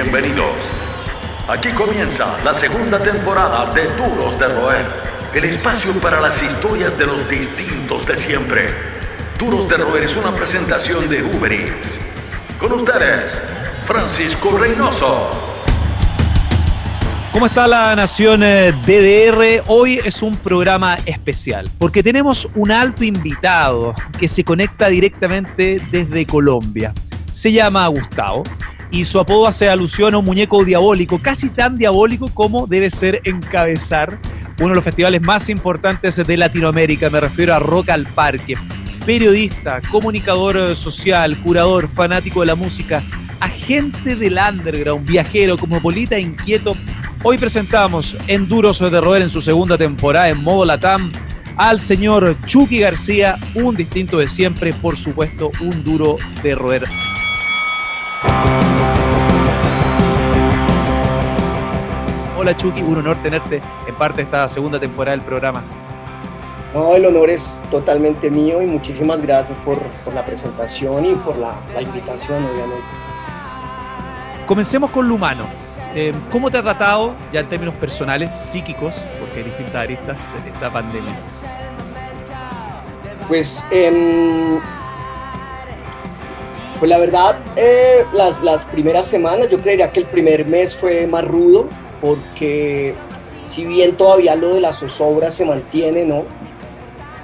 Bienvenidos. Aquí comienza la segunda temporada de Duros de Roer, el espacio para las historias de los distintos de siempre. Duros de Roer es una presentación de Uber Eats. Con ustedes, Francisco Reynoso. ¿Cómo está la nación eh, DDR? Hoy es un programa especial porque tenemos un alto invitado que se conecta directamente desde Colombia. Se llama Gustavo y su apodo hace alusión a un muñeco diabólico, casi tan diabólico como debe ser encabezar uno de los festivales más importantes de Latinoamérica, me refiero a Rock al Parque. Periodista, comunicador social, curador, fanático de la música, agente del underground, viajero, cosmopolita, inquieto. Hoy presentamos en Duros de Roer en su segunda temporada en modo Latam al señor Chucky García, un distinto de siempre, por supuesto, un duro de roer. Hola Chucky, un honor tenerte en parte de esta segunda temporada del programa. No, el honor es totalmente mío y muchísimas gracias por, la presentación y por la, invitación, obviamente. Comencemos con lo humano. Eh, ¿Cómo te ha tratado, ya en términos personales, psíquicos, porque hay distintas aristas, esta pandemia? Pues eh, pues la verdad, eh, las, las primeras semanas, yo creería que el primer mes fue más rudo, porque si bien todavía lo de las zozobra se mantiene, ¿no?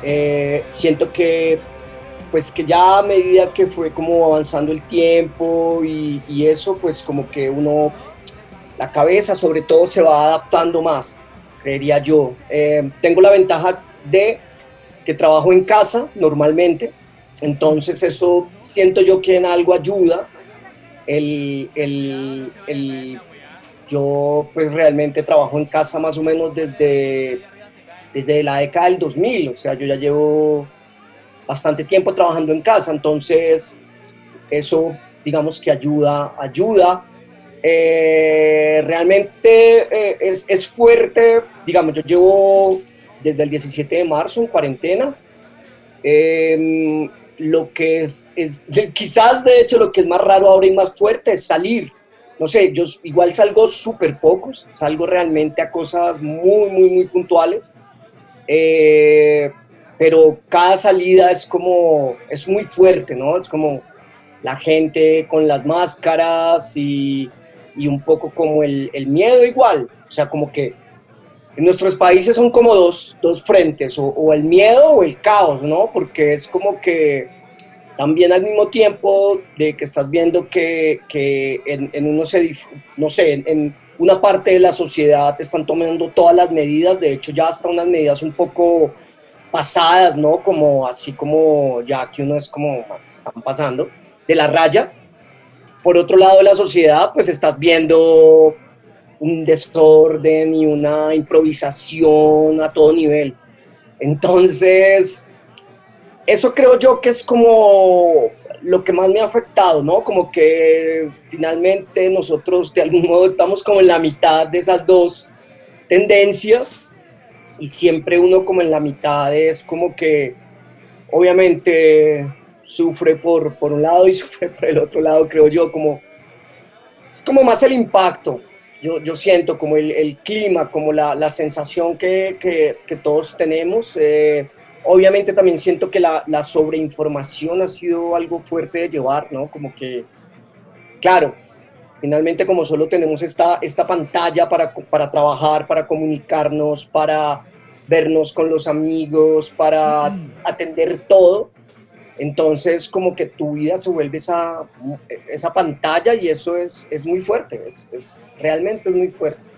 Eh, siento que, pues que ya a medida que fue como avanzando el tiempo y, y eso, pues como que uno, la cabeza sobre todo se va adaptando más, creería yo. Eh, tengo la ventaja de que trabajo en casa normalmente, entonces eso siento yo que en algo ayuda. El, yo pues realmente trabajo en casa más o menos desde, desde la década del 2000, o sea, yo ya llevo bastante tiempo trabajando en casa, entonces eso digamos que ayuda, ayuda. Eh, realmente eh, es, es fuerte, digamos, yo llevo desde el 17 de marzo en cuarentena. Eh, lo que es, es, quizás de hecho lo que es más raro ahora y más fuerte es salir. No sé, yo igual salgo súper pocos, salgo realmente a cosas muy, muy, muy puntuales, eh, pero cada salida es como, es muy fuerte, ¿no? Es como la gente con las máscaras y, y un poco como el, el, miedo igual, o sea, como que en nuestros países son como dos, dos frentes, o, el miedo o el caos, ¿no? Porque es como que también al mismo tiempo de que estás viendo que, que en, uno se, no sé, en, una parte de la sociedad están tomando todas las medidas, de hecho ya hasta unas medidas un poco pasadas, ¿no? Como así como ya que uno es como, están pasando, de la raya. Por otro lado la sociedad, pues estás viendo un desorden y una improvisación a todo nivel. Entonces, eso creo yo que es como lo que más me ha afectado, ¿no? Como que finalmente nosotros de algún modo estamos como en la mitad de esas dos tendencias y siempre uno como en la mitad es como que obviamente sufre por, por un lado y sufre por el otro lado, creo yo, como es como más el impacto, yo, siento como el, clima, como la, sensación que, todos tenemos. Eh, obviamente también siento que la, sobreinformación ha sido algo fuerte de llevar, ¿no? Como que, claro, finalmente como solo tenemos esta, esta pantalla para, para trabajar, para comunicarnos, para vernos con los amigos, para atender todo, entonces, como que tu vida se vuelve esa, esa pantalla y eso es, es muy fuerte, es, realmente es muy fuerte.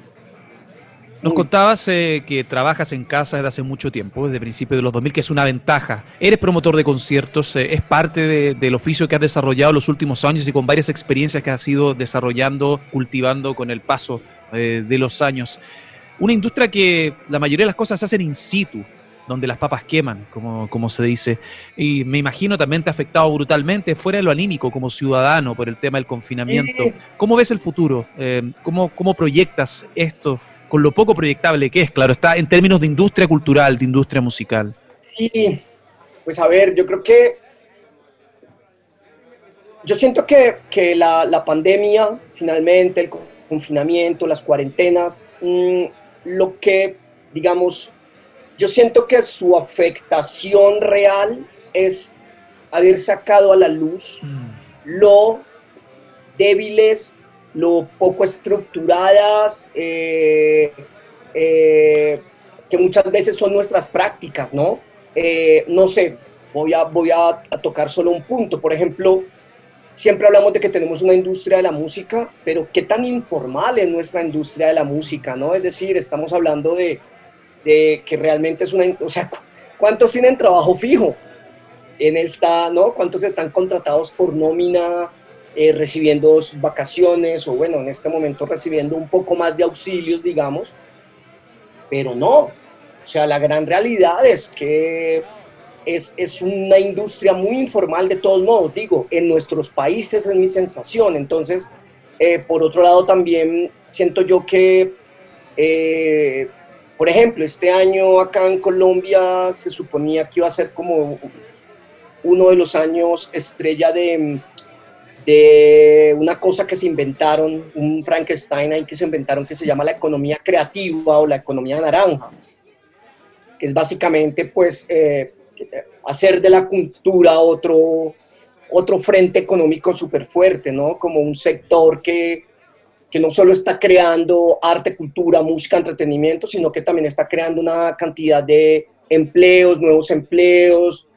Nos contabas eh, que trabajas en casa desde hace mucho tiempo, desde principios de los 2000, que es una ventaja. Eres promotor de conciertos, eh, es parte del oficio que has desarrollado los últimos años y con varias experiencias que has ido desarrollando, cultivando con el paso eh, de los años. Una industria que la mayoría de las cosas se hacen in situ, donde las papas queman, como, como se dice. Y me imagino también te ha afectado brutalmente fuera de lo anímico como ciudadano por el tema del confinamiento. ¿Cómo ves el futuro? Eh, ¿cómo, ¿Cómo proyectas esto con lo poco proyectable que es? Claro, está en términos de industria cultural, de industria musical. Sí, pues a ver, yo creo que yo siento que, que la, la, pandemia, finalmente, el confinamiento, las cuarentenas, mm, lo que, digamos, yo siento que su afectación real es haber sacado a la luz mm. lo débiles, lo poco estructuradas, eh, eh, que muchas veces son nuestras prácticas, ¿no? Eh, no sé, voy, a, voy a, tocar solo un punto. Por ejemplo, siempre hablamos de que tenemos una industria de la música, pero qué tan informal es nuestra industria de la música, ¿no? Es decir, estamos hablando de, de que realmente es una, o sea, ¿cuántos tienen trabajo fijo en esta, ¿no? ¿Cuántos están contratados por nómina, eh, recibiendo vacaciones o bueno, en este momento recibiendo un poco más de auxilios, digamos? Pero no, o sea, la gran realidad es que es, es, una industria muy informal de todos modos, digo, en nuestros países es mi sensación. Entonces, eh, por otro lado, también siento yo que, eh, por ejemplo, este año acá en Colombia se suponía que iba a ser como uno de los años estrella de, de una cosa que se inventaron, un Frankenstein ahí que se inventaron que se llama la economía creativa o la economía naranja, que es básicamente pues... Eh, hacer de la cultura otro, otro frente económico súper fuerte, ¿no? Como un sector que, que no solo está creando arte, cultura, música, entretenimiento, sino que también está creando una cantidad de empleos, nuevos empleos,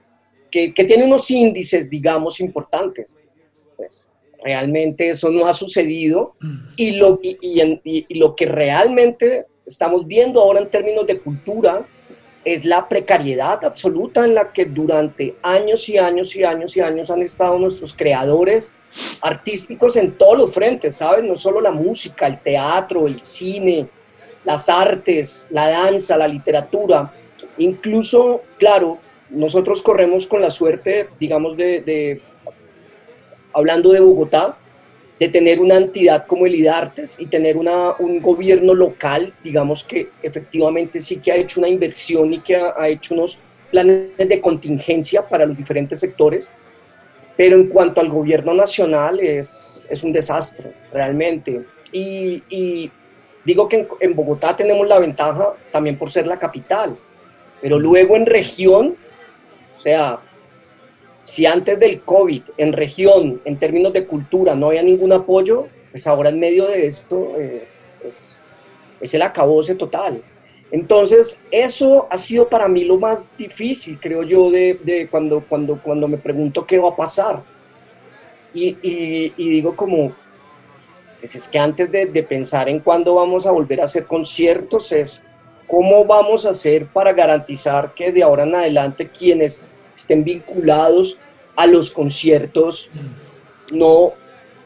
que, tiene unos índices, digamos, importantes. Pues realmente eso no ha sucedido y lo, y lo que realmente estamos viendo ahora en términos de cultura es la precariedad absoluta en la que durante años y años y años y años han estado nuestros creadores artísticos en todos los frentes, ¿sabes? No solo la música, el teatro, el cine, las artes, la danza, la literatura. Incluso, claro, nosotros corremos con la suerte, digamos, de, de hablando de Bogotá, de tener una entidad como el IDARTES y tener una, un gobierno local, digamos que efectivamente sí que ha hecho una inversión y que ha, hecho unos planes de contingencia para los diferentes sectores, pero en cuanto al gobierno nacional es, es un desastre, realmente. Y, y digo que en, en, Bogotá tenemos la ventaja también por ser la capital, pero luego en región, o sea, si antes del COVID en región, en términos de cultura, no había ningún apoyo, pues ahora en medio de esto eh, es, es el acabose total. Entonces, eso ha sido para mí lo más difícil, creo yo, de, de cuando, cuando, cuando me pregunto qué va a pasar. Y, y, digo como, pues es que antes de, de, pensar en cuándo vamos a volver a hacer conciertos, es cómo vamos a hacer para garantizar que de ahora en adelante quienes estén vinculados a los conciertos no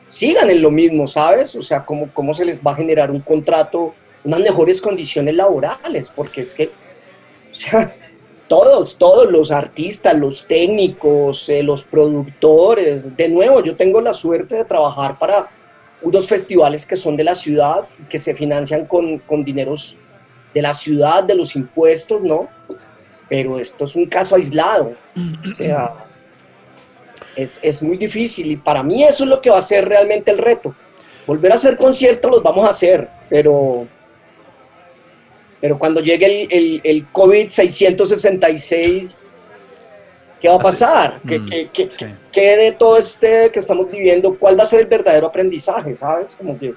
sigan en lo mismo, ¿sabes? O sea, ¿cómo, cómo se les va a generar un contrato, unas mejores condiciones laborales, porque es que todos, todos los artistas, los técnicos, eh, los productores, de nuevo, yo tengo la suerte de trabajar para unos festivales que son de la ciudad, que se financian con, con dineros de la ciudad, de los impuestos, ¿no? Pero esto es un caso aislado. O sea, es, es, muy difícil y para mí eso es lo que va a ser realmente el reto. Volver a hacer conciertos los vamos a hacer, pero, pero cuando llegue el, el, el COVID-666, ¿qué va a pasar? ¿Qué, mm, qué, qué, de todo este que estamos viviendo? ¿Cuál va a ser el verdadero aprendizaje? ¿Sabes? Como que... Mm.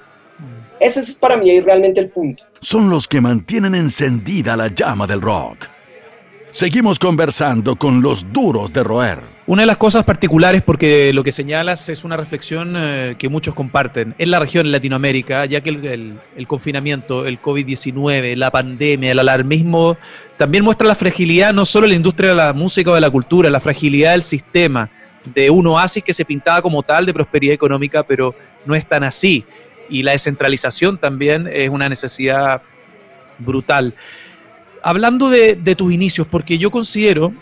Ese es para mí realmente el punto. Son los que mantienen encendida la llama del rock Seguimos conversando con los duros de roer. Una de las cosas particulares, porque lo que señalas es una reflexión eh, que muchos comparten en la región Latinoamérica, ya que el, confinamiento, el COVID-19, la pandemia, el alarmismo, también muestra la fragilidad no solo la industria de la música o de la cultura, la fragilidad del sistema, de un oasis que se pintaba como tal de prosperidad económica, pero no es tan así. Y la descentralización también es una necesidad brutal hablando de, tus inicios, porque yo considero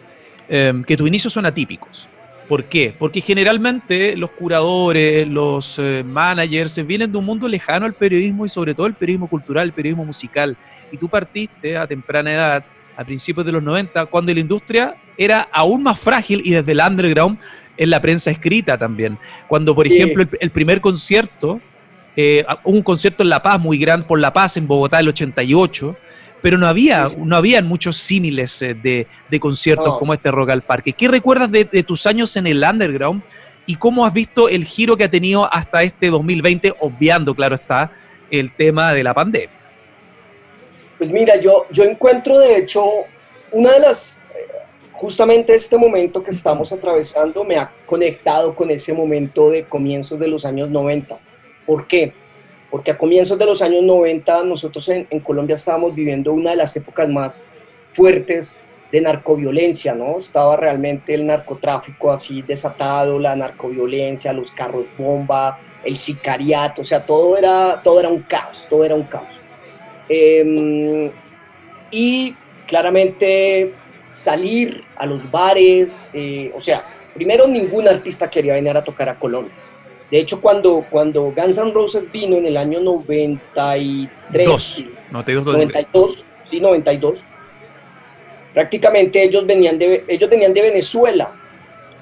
em, que tus inicios son atípicos. ¿Por qué? Porque generalmente los curadores, los eh, managers vienen de un mundo lejano al periodismo y sobre todo el periodismo cultural, el periodismo musical. Y tú partiste a temprana edad, a principios de los 90, cuando la industria era aún más frágil y desde el underground en la prensa escrita también. Cuando, por ejemplo, el, primer concierto, eh, un concierto en La Paz muy grande, por La Paz en Bogotá el 88, pero no había, no habían muchos símiles eh, de, conciertos como este Rock al Parque. ¿Qué recuerdas de, tus años en el underground y cómo has visto el giro que ha tenido hasta este 2020, obviando, claro está, el tema de la pandemia? Pues mira, yo, yo encuentro de hecho una de las, eh, justamente este momento que estamos atravesando me ha conectado con ese momento de comienzos de los años 90. ¿Por qué? Porque a comienzos de los años 90 nosotros en, en Colombia estábamos viviendo una de las épocas más fuertes de narcoviolencia, ¿no? Estaba realmente el narcotráfico así desatado, la narcoviolencia, los carros bomba, el sicariato, o sea, todo era, todo era un caos, todo era un caos. Em, y claramente salir a los bares, eh, o sea, primero ningún artista quería venir a tocar a Colombia. De hecho, cuando, cuando Guns N' Roses vino en el año 93, 92, sí, 92, prácticamente ellos venían de, ellos venían de Venezuela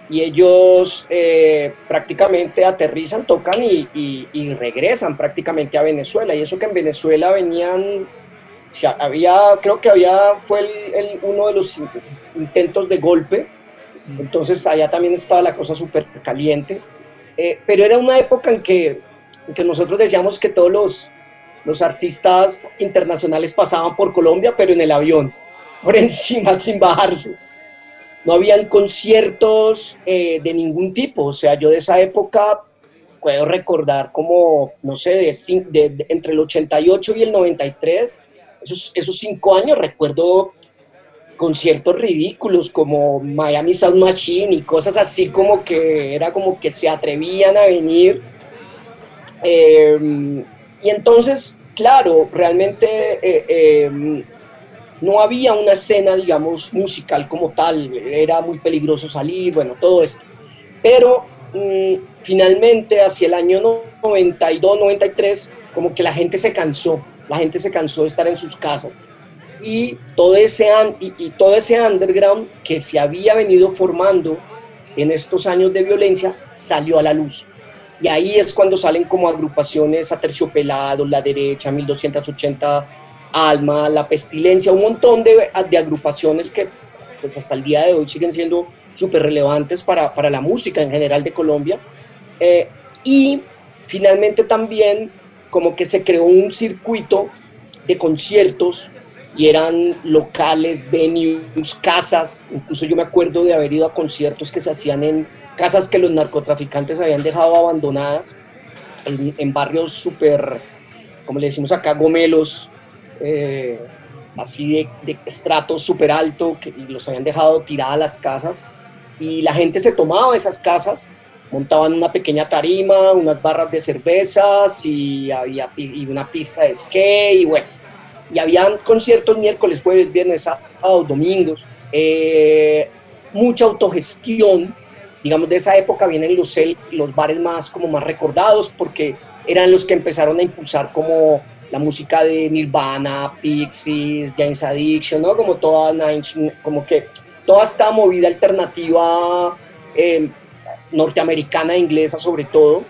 y ellos eh, prácticamente aterrizan, tocan y, regresan prácticamente a Venezuela. Y eso que en Venezuela venían, había, creo que había, fue el, uno de los intentos de golpe, entonces allá también estaba la cosa súper caliente. Eh, pero era una época en que, que nosotros decíamos que todos los, los artistas internacionales pasaban por Colombia, pero en el avión, por encima, sin bajarse no habían conciertos eh, de ningún tipo. O sea, yo de esa época puedo recordar como, no sé, de, entre el 88 y el 93, esos, esos cinco años recuerdo conciertos ridículos como Miami Sound Machine y cosas así como que era como que se atrevían a venir. Em, y entonces, claro, realmente eh, em, no había una escena, digamos, musical como tal, era muy peligroso salir, bueno, todo esto. Pero mm, finalmente, hacia el año 92, 93, como que la gente se cansó, la gente se cansó de estar en sus casas. Y todo ese, y, todo ese underground que se había venido formando en estos años de violencia salió a la luz. Y ahí es cuando salen como agrupaciones Aterciopelados, La Derecha, 1280 Alma, La Pestilencia, un montón de, agrupaciones que pues hasta el día de hoy siguen siendo súper relevantes para, la música en general de Colombia. Eh, y finalmente también como que se creó un circuito de conciertos y eran locales, venues, casas. Incluso yo me acuerdo de haber ido a conciertos que se hacían en casas que los narcotraficantes habían dejado abandonadas, en, barrios súper, como le decimos acá, gomelos, eh, así de, estrato súper alto, que los habían dejado tiradas las casas, y la gente se tomaba esas casas, montaban una pequeña tarima, unas barras de cervezas y, había, y una pista de skate, y bueno, y habían conciertos miércoles, jueves, viernes, sábados, domingos, eh, mucha autogestión, digamos, de esa época vienen los, los bares más, como más recordados, porque eran los que empezaron a impulsar como la música de Nirvana, Pixies, James Addiction, ¿no? Como toda, como que toda esta movida alternativa eh, norteamericana inglesa sobre todo.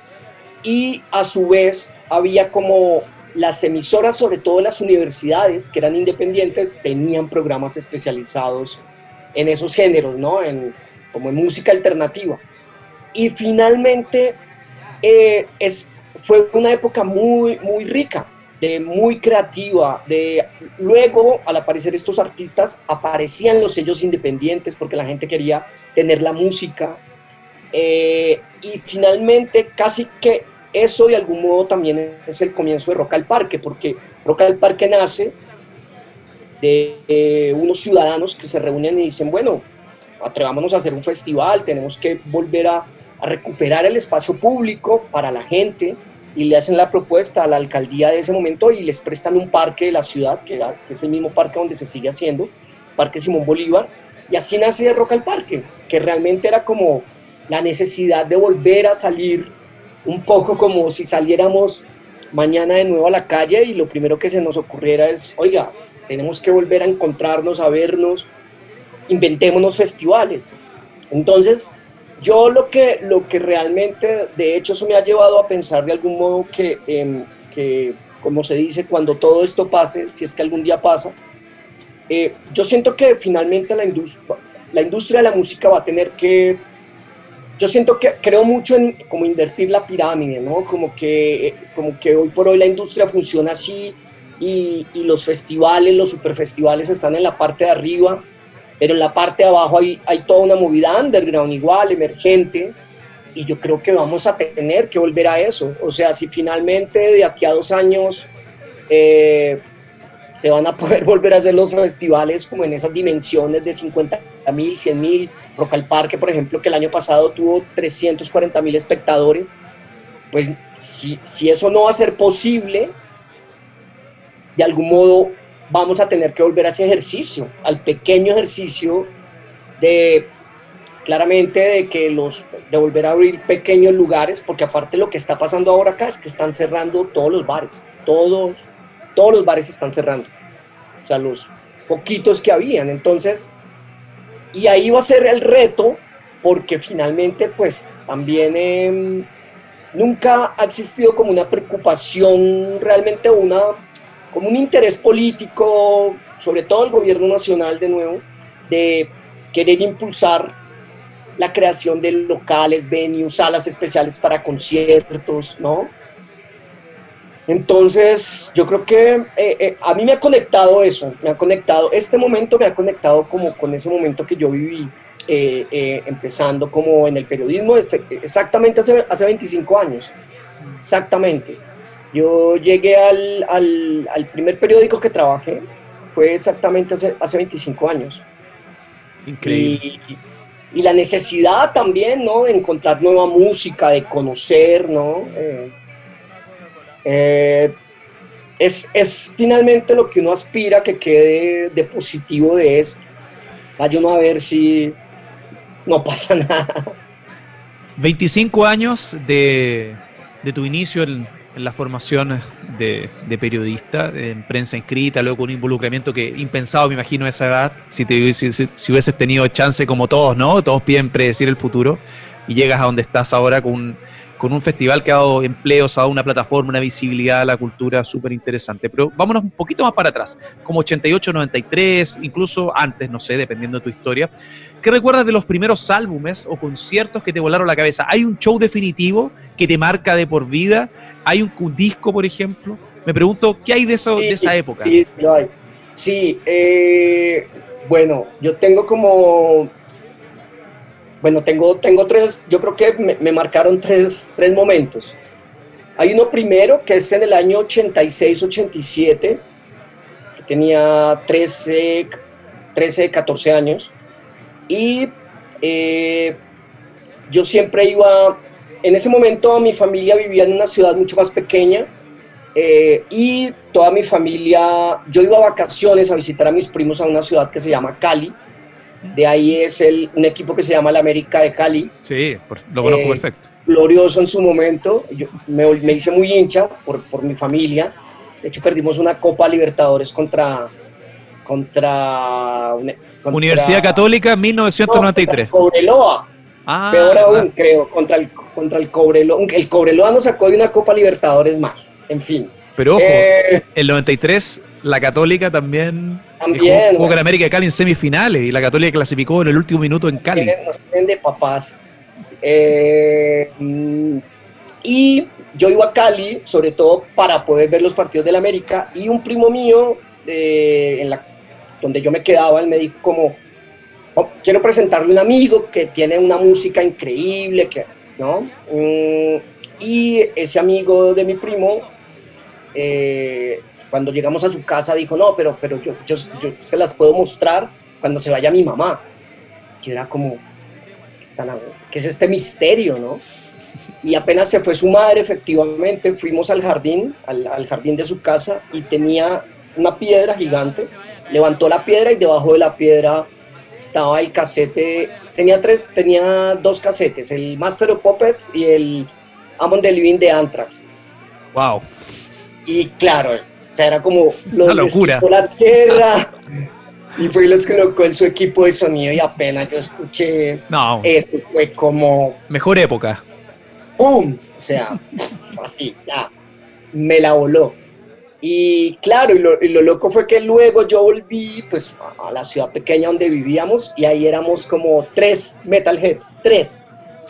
Y a su vez había como las emisoras, sobre todo las universidades, que eran independientes, tenían programas especializados en esos géneros, ¿no? En, como en música alternativa. Y finalmente eh, es, fue una época muy, muy rica, muy creativa. De, luego, al aparecer estos artistas, aparecían los sellos independientes porque la gente quería tener la música. Eh, y finalmente, casi que eso de algún modo también es el comienzo de Rock al Parque, porque Rock al Parque nace de unos ciudadanos que se reúnen y dicen, bueno, atrevámonos a hacer un festival, tenemos que volver a, recuperar el espacio público para la gente, y le hacen la propuesta a la alcaldía de ese momento y les prestan un parque de la ciudad, que, es el mismo parque donde se sigue haciendo, Parque Simón Bolívar, y así nace de Roca el Parque, que realmente era como la necesidad de volver a salir un poco como si saliéramos mañana de nuevo a la calle y lo primero que se nos ocurriera es, oiga, tenemos que volver a encontrarnos, a vernos, inventémonos festivales. Entonces, yo lo que, lo que realmente, de hecho, eso me ha llevado a pensar de algún modo que, em, que como se dice, cuando todo esto pase, si es que algún día pasa, eh, yo siento que finalmente la industria, la industria de la música va a tener que, yo siento que creo mucho en como invertir la pirámide, ¿no? Como que, como que hoy por hoy la industria funciona así y, y los festivales, los superfestivales están en la parte de arriba, pero en la parte de abajo hay, hay toda una movida underground igual, emergente, y yo creo que vamos a tener que volver a eso. O sea, si finalmente de aquí a dos años eh, se van a poder volver a hacer los festivales como en esas dimensiones de 50 mil, 100 mil, Rock al Parque, por ejemplo, que el año pasado tuvo 340 mil espectadores, pues si, si eso no va a ser posible, de algún modo vamos a tener que volver a ese ejercicio, al pequeño ejercicio de claramente de que los de volver a abrir pequeños lugares, porque aparte lo que está pasando ahora acá es que están cerrando todos los bares, todos todos los bares están cerrando. O sea, los poquitos que habían. Entonces, y ahí va a ser el reto, porque finalmente, pues también em, nunca ha existido como una preocupación, realmente una, como un interés político, sobre todo el gobierno nacional de nuevo, de querer impulsar la creación de locales, venues, salas especiales para conciertos, ¿no? Entonces, yo creo que eh, eh, a mí me ha conectado eso, me ha conectado, este momento me ha conectado como con ese momento que yo viví, eh, empezando como en el periodismo, exactamente hace, hace 25 años, exactamente. Yo llegué al, al, al, primer periódico que trabajé, fue exactamente hace, hace 25 años. Increíble. Y, y, la necesidad también, ¿no? De encontrar nueva música, de conocer, ¿no? Eh, es, es, finalmente lo que uno aspira que quede de positivo de esto. Vaya uno a ver si no pasa nada. 25 años de, de tu inicio en, en la formación de, de, periodista, en prensa inscrita, luego con un involucramiento que impensado, me imagino, a esa edad, si, te, si, si, hubieses tenido chance como todos, ¿no? Todos piden predecir el futuro y llegas a donde estás ahora con un con un festival que ha dado empleos, ha dado una plataforma, una visibilidad a la cultura súper interesante. Pero vámonos un poquito más para atrás, como 88, 93, incluso antes, no sé, dependiendo de tu historia. ¿Qué recuerdas de los primeros álbumes o conciertos que te volaron la cabeza? ¿Hay un show definitivo que te marca de por vida? ¿Hay un, disco, por ejemplo? Me pregunto, ¿qué hay de, eso, de esa época? Sí, lo hay. Sí, eh, bueno, yo tengo como bueno, tengo, tengo tres, yo creo que me, marcaron tres, tres, momentos. Hay uno primero que es en el año 86-87, tenía 13, 13, 14 años, y eh, yo siempre iba, en ese momento mi familia vivía en una ciudad mucho más pequeña, eh, y toda mi familia, yo iba a vacaciones a visitar a mis primos a una ciudad que se llama Cali, de ahí es el, un equipo que se llama la América de Cali. Sí, lo conozco eh, perfecto. Glorioso en su momento. Yo me, me hice muy hincha por, por, mi familia. De hecho, perdimos una Copa Libertadores contra. contra, Universidad Católica 1993. No, Cobreloa. Ah, Peor aún, creo, contra el, contra el Cobreloa. El Cobreloa nos sacó de una Copa Libertadores mal. En fin. Pero ojo, eh, el 93 la Católica también, también jugó, con América de Cali en semifinales y la Católica clasificó en el último minuto en Cali. Nos de papás. Eh, mm, y yo iba a Cali, sobre todo para poder ver los partidos del América, y un primo mío, en la, donde yo me quedaba, él me dijo como, oh, quiero presentarle a un amigo que tiene una música increíble, que, ¿no? Mm, y ese amigo de mi primo eh, cuando llegamos a su casa dijo, no, pero, pero yo, yo, se las puedo mostrar cuando se vaya mi mamá. Que era como, ¿qué es este misterio, no? Y apenas se fue su madre, efectivamente, fuimos al jardín, al, al jardín de su casa, y tenía una piedra gigante. Levantó la piedra y debajo de la piedra estaba el casete. Tenía, tres, tenía dos casetes, el Master of Puppets y el Amon the Living de Anthrax. ¡Wow! Y claro, o sea, era como lo locura. la tierra. y fue los colocó en su equipo de sonido y apenas yo escuché No, eso fue como mejor época. ¡pum! O sea, así, ya, me la voló. Y claro, y lo, y lo loco fue que luego yo volví pues a la ciudad pequeña donde vivíamos y ahí éramos como tres metalheads, tres,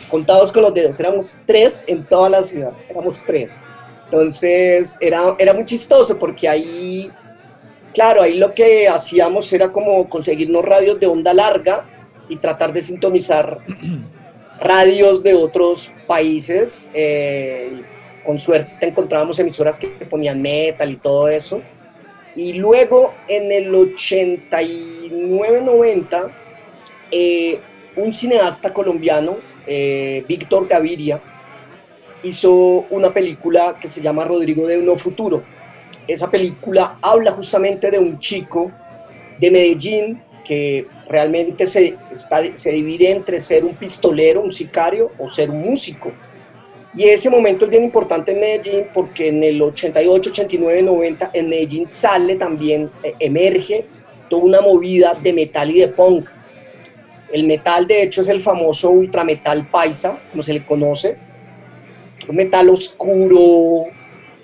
contados con los dedos, éramos tres en toda la ciudad, éramos tres. Entonces era, era muy chistoso porque ahí, claro, ahí lo que hacíamos era como conseguirnos radios de onda larga y tratar de sintonizar radios de otros países. eh, con suerte encontrábamos emisoras que ponían metal y todo eso. Y luego en el 89-90, eh, un cineasta colombiano, eh, Víctor Gaviria, hizo una película que se llama Rodrigo de No Futuro. Esa película habla justamente de un chico de Medellín que realmente se, está, se divide entre ser un pistolero, un sicario o ser un músico. Y ese momento es bien importante en Medellín porque en el 88, 89, 90 en Medellín sale también, eh, emerge toda una movida de metal y de punk. El metal de hecho es el famoso ultrametal paisa, como se le conoce. Un metal oscuro,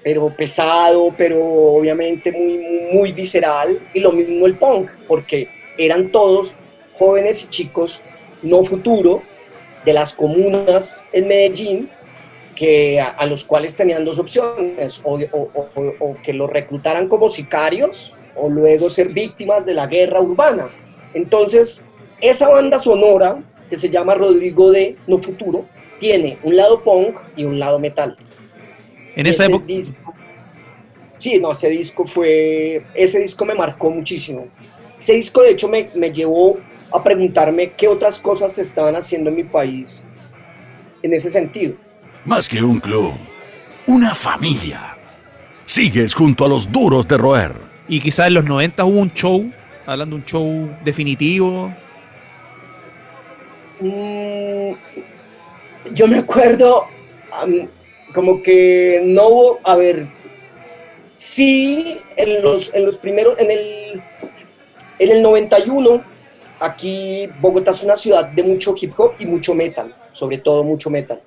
pero pesado, pero obviamente muy, muy visceral. Y lo mismo el punk, porque eran todos jóvenes y chicos no futuro de las comunas en Medellín que a, los cuales tenían dos opciones, o, o- o- o que los reclutaran como sicarios o luego ser víctimas de la guerra urbana. Entonces, esa banda sonora que se llama Rodrigo de No Futuro tiene un lado punk y un lado metal. En esa ese época, disco- sí, no, ese disco fue, ese disco me marcó muchísimo. Ese disco de hecho me, me llevó a preguntarme qué otras cosas se estaban haciendo en mi país en ese sentido. Más que un club, una familia. Sigues junto a los duros de roer. y quizás en los 90 hubo un show, hablando de un show definitivo. Mm, yo me acuerdo como que no hubo, a ver, sí, en los, en los primeros, en el, en el 91, aquí Bogotá es una ciudad de mucho hip hop y mucho metal, sobre todo mucho metal.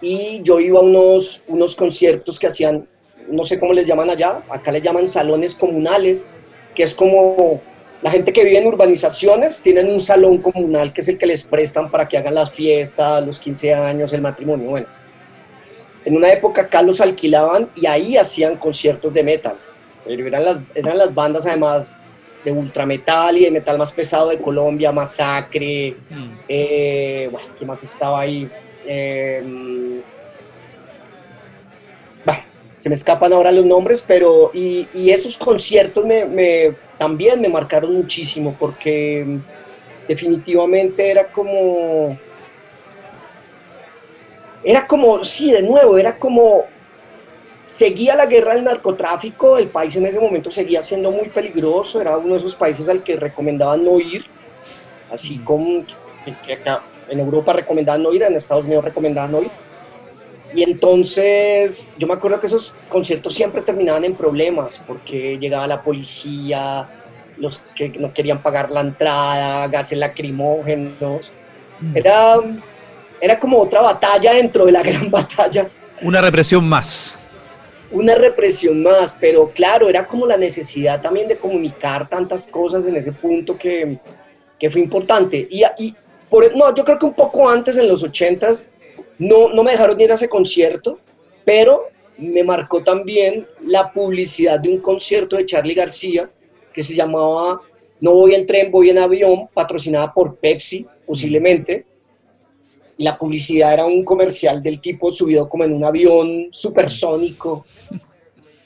Y yo iba a unos, unos conciertos que hacían, no sé cómo les llaman allá, acá les llaman salones comunales, que es como la gente que vive en urbanizaciones tienen un salón comunal que es el que les prestan para que hagan las fiestas, los 15 años, el matrimonio. Bueno, en una época acá los alquilaban y ahí hacían conciertos de metal. Pero eran las, eran las bandas además de ultrametal y de metal más pesado de Colombia, Masacre, Mm. eh, bueno, ¿qué más estaba ahí? Eh, bah, se me escapan ahora los nombres, pero y, y esos conciertos me, me- también me marcaron muchísimo porque definitivamente era como, era como, sí, de nuevo, era como, seguía la guerra del narcotráfico, el país en ese momento seguía siendo muy peligroso, era uno de esos países al que recomendaban no ir, así como que- que acá en Europa recomendaban no ir, en Estados Unidos recomendaban no ir. Y entonces yo me acuerdo que esos conciertos siempre terminaban en problemas porque llegaba la policía, los que no querían pagar la entrada, gases lacrimógenos. Era, era como otra batalla dentro de la gran batalla Una represión más. una represión más, pero claro, era como la necesidad también de comunicar tantas cosas en ese punto que, que fue importante. Y, y por, no, yo creo que un poco antes, en los ochentas, no, no me dejaron ir a ese concierto, pero me marcó también la publicidad de un concierto de Charlie García que se llamaba No voy en tren, voy en avión, patrocinada por Pepsi, posiblemente. Y la publicidad era un comercial del tipo subido como en un avión supersónico,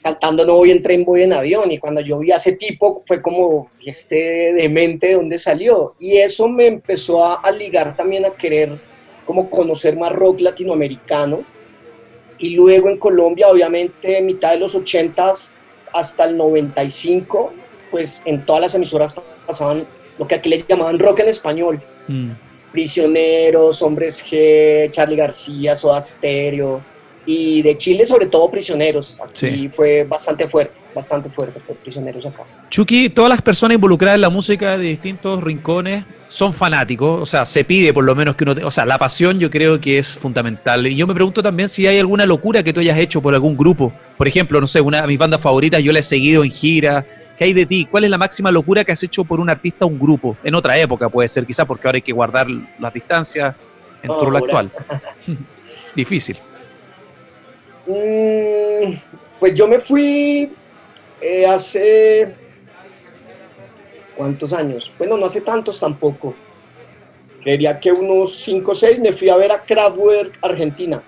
cantando No voy en tren, voy en avión. Y cuando yo vi a ese tipo fue como, "¿Y este demente de dónde salió? Y eso me empezó a, a ligar también a querer como conocer más rock latinoamericano. Y luego en Colombia, obviamente, mitad de los 80s hasta el 95, pues en todas las emisoras pasaban lo que aquí le llamaban rock en español. Mm. Prisioneros, Hombres G, Charlie García, Soda Stereo. Y de Chile sobre todo Prisioneros. Aquí fue bastante fuerte, bastante fuerte, fue Prisioneros acá. Chucky, todas las personas involucradas en la música de distintos rincones son fanáticos, o sea, se pide por lo menos que uno, o sea, la pasión yo creo que es fundamental. Y yo me pregunto también si hay alguna locura que tú hayas hecho por algún grupo. Por ejemplo, no sé, una de mis bandas favoritas yo la he seguido en gira. ¿Qué hay de ti? ¿Cuál es la máxima locura que has hecho por un artista o un grupo? En otra época puede ser, quizás porque ahora hay que guardar las distancias en todo lo actual. Difícil. Mm, pues yo me fui eh, hace... ¿Cuántos años? Bueno, no hace tantos tampoco. Creería que unos 5 o 6 me fui a ver a Kraftwerk Argentina.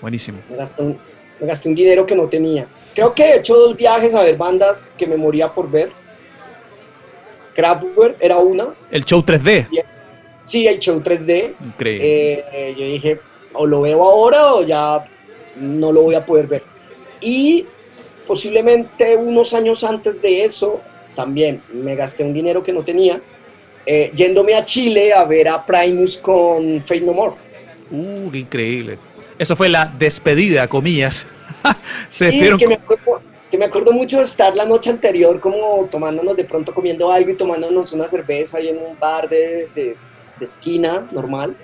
Buenísimo. Me gasté, un, me gasté un dinero que no tenía. Creo que he hecho dos viajes a ver bandas que me moría por ver. Kraftwerk era una. ¿El show 3D? Sí, el show 3D. Increíble. Eh, yo dije, o lo veo ahora o ya no lo voy a poder ver. Y posiblemente unos años antes de eso, también me gasté un dinero que no tenía, eh, yéndome a Chile a ver a Primus con Fate No More. Uh, qué increíble. Eso fue la despedida, comillas. Se que, me acuerdo, que me acuerdo mucho de estar la noche anterior como tomándonos de pronto comiendo algo y tomándonos una cerveza ahí en un bar de, de esquina normal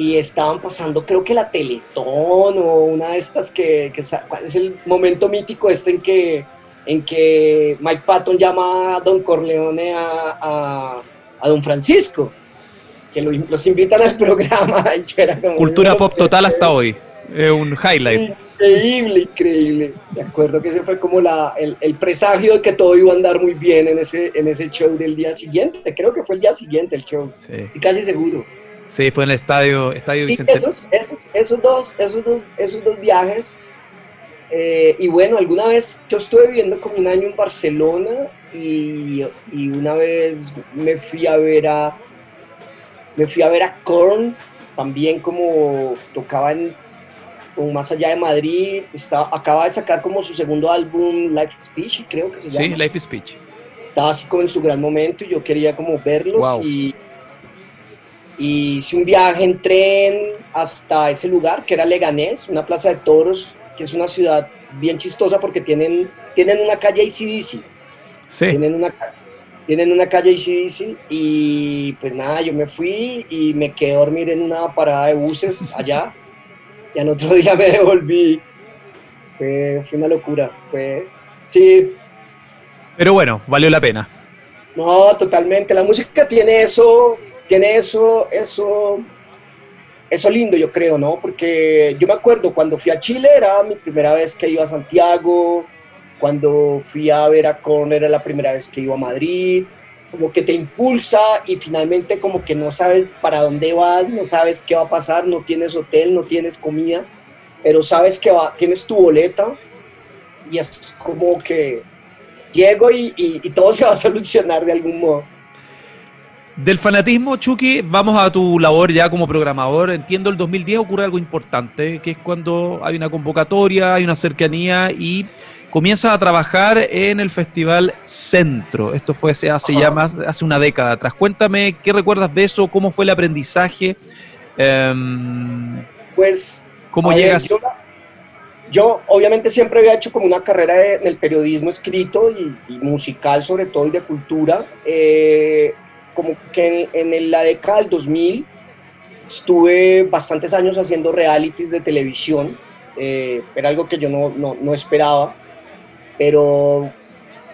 y estaban pasando creo que la Teletón o una de estas que, que, es el momento mítico este en que, en que Mike Patton llama a Don Corleone a, a, Don Francisco, que los invitan al programa. Cultura pop total hasta hoy, es un highlight. Increíble, increíble. De acuerdo que ese fue como la, el, el, presagio de que todo iba a andar muy bien en ese, en ese show del día siguiente. Creo que fue el día siguiente el show. Sí. casi seguro. Sí, fue en el estadio, estadio Vicente. Esos, esos, esos, dos, esos, dos, esos dos viajes. Eh, y bueno, alguna vez yo estuve viviendo como un año en Barcelona y, y, una vez me fui a ver a me fui a ver a Korn también como tocaba en como más allá de Madrid estaba, acaba de sacar como su segundo álbum Life is Speech creo que se llama sí Life is Speech estaba así como en su gran momento y yo quería como verlos y y hice un viaje en tren hasta ese lugar, que era Leganés, una plaza de toros, que es una ciudad bien chistosa porque tienen, tienen una calle ACDC. Sí. Tienen una, tienen una calle ACDC y pues nada, yo me fui y me quedé a dormir en una parada de buses allá y al otro día me devolví. Fue, fue una locura. Fue, sí. Pero bueno, valió la pena. No, totalmente. La música tiene eso tiene eso, eso, eso lindo, yo creo, ¿no? Porque yo me acuerdo cuando fui a Chile era mi primera vez que iba a Santiago, cuando fui a ver a Korn era la primera vez que iba a Madrid, como que te impulsa y finalmente como que no sabes para dónde vas, no sabes qué va a pasar, no tienes hotel, no tienes comida, pero sabes que va, tienes tu boleta y es como que llego y todo se va a solucionar de algún modo. Del fanatismo, Chucky, vamos a tu labor ya como programador. Entiendo, el 2010 ocurre algo importante, que es cuando hay una convocatoria, hay una cercanía y comienzas a trabajar en el Festival Centro. Esto fue hace, ya más, hace una década atrás. Cuéntame, ¿qué recuerdas de eso? ¿Cómo fue el aprendizaje? Em, pues... ¿Cómo llegas? yo, obviamente siempre había hecho como una carrera en el periodismo escrito y, y, musical sobre todo y de cultura. Eh, como que en, la década del 2000 estuve bastantes años haciendo realities de televisión, eh, era algo que yo no, no, no, esperaba, pero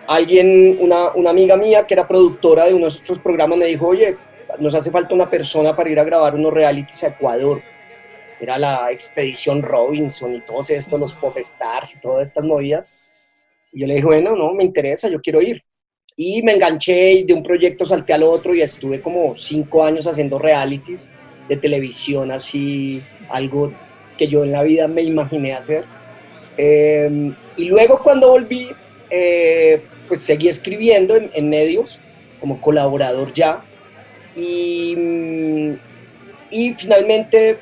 alguien, una, una, amiga mía que era productora de uno de estos programas me dijo, oye, nos hace falta una persona para ir a grabar unos realities a Ecuador. Era la expedición Robinson y todos estos, los pop stars y todas estas movidas. Y yo le dije, bueno, no, me interesa, yo quiero ir. Y me enganché y de un proyecto salté al otro y estuve como cinco años haciendo realities de televisión, así algo que yo en la vida me imaginé hacer. Em, y luego cuando volví, eh, pues seguí escribiendo en, medios como colaborador ya. Y, y finalmente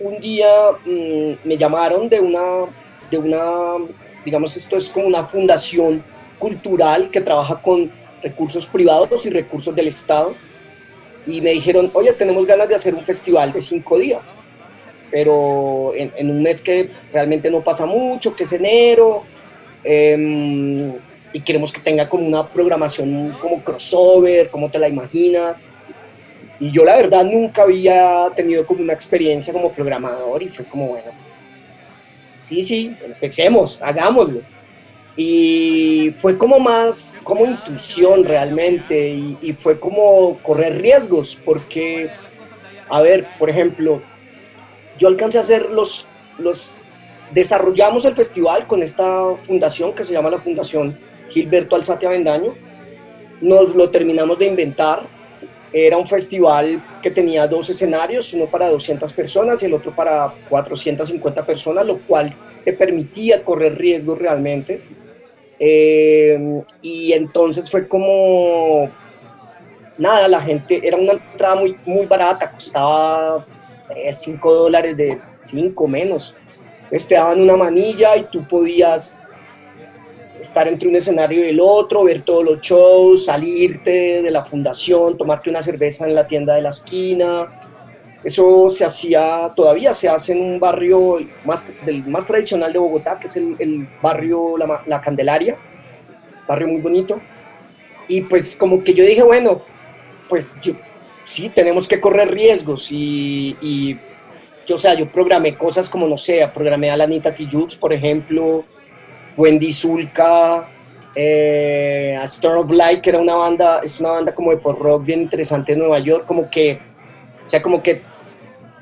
un día mm, me llamaron de una, de una, digamos, esto es como una fundación cultural que trabaja con recursos privados y recursos del Estado. Y me dijeron, oye, tenemos ganas de hacer un festival de cinco días. pero en, un mes que realmente no pasa mucho, que es enero, em, y queremos que tenga como una programación como crossover, como te la imaginas. Y yo la verdad nunca había tenido como una experiencia como programador y fue como, bueno, pues, sí, sí, empecemos, hagámoslo. Y fue como más, como intuición realmente, y, y fue como correr riesgos, porque, a ver, por ejemplo, yo alcancé a hacer los, los, desarrollamos el festival con esta fundación que se llama la Fundación Gilberto Alzate Avendaño, nos lo terminamos de inventar, era un festival que tenía dos escenarios, uno para 200 personas y el otro para 450 personas, lo cual te permitía correr riesgos realmente. Eh, y entonces fue como, nada, la gente, era una entrada muy, muy barata, costaba 5 dólares de 5 menos. Entonces te daban una manilla y tú podías estar entre un escenario y el otro, ver todos los shows, salirte de la fundación, tomarte una cerveza en la tienda de la esquina. Eso se hacía, todavía se hace en un barrio más, del más tradicional de Bogotá, que es el, barrio la, la, Candelaria, barrio muy bonito. Y pues como que yo dije, bueno, pues yo, sí, tenemos que correr riesgos y, yo, o sea, yo programé cosas como, no sé, programé a la Anita Tijoux, por ejemplo, Wendy Zulka, eh, a Star of Light, que era una banda, es una banda como de pop rock bien interesante de Nueva York, como que, o sea, como que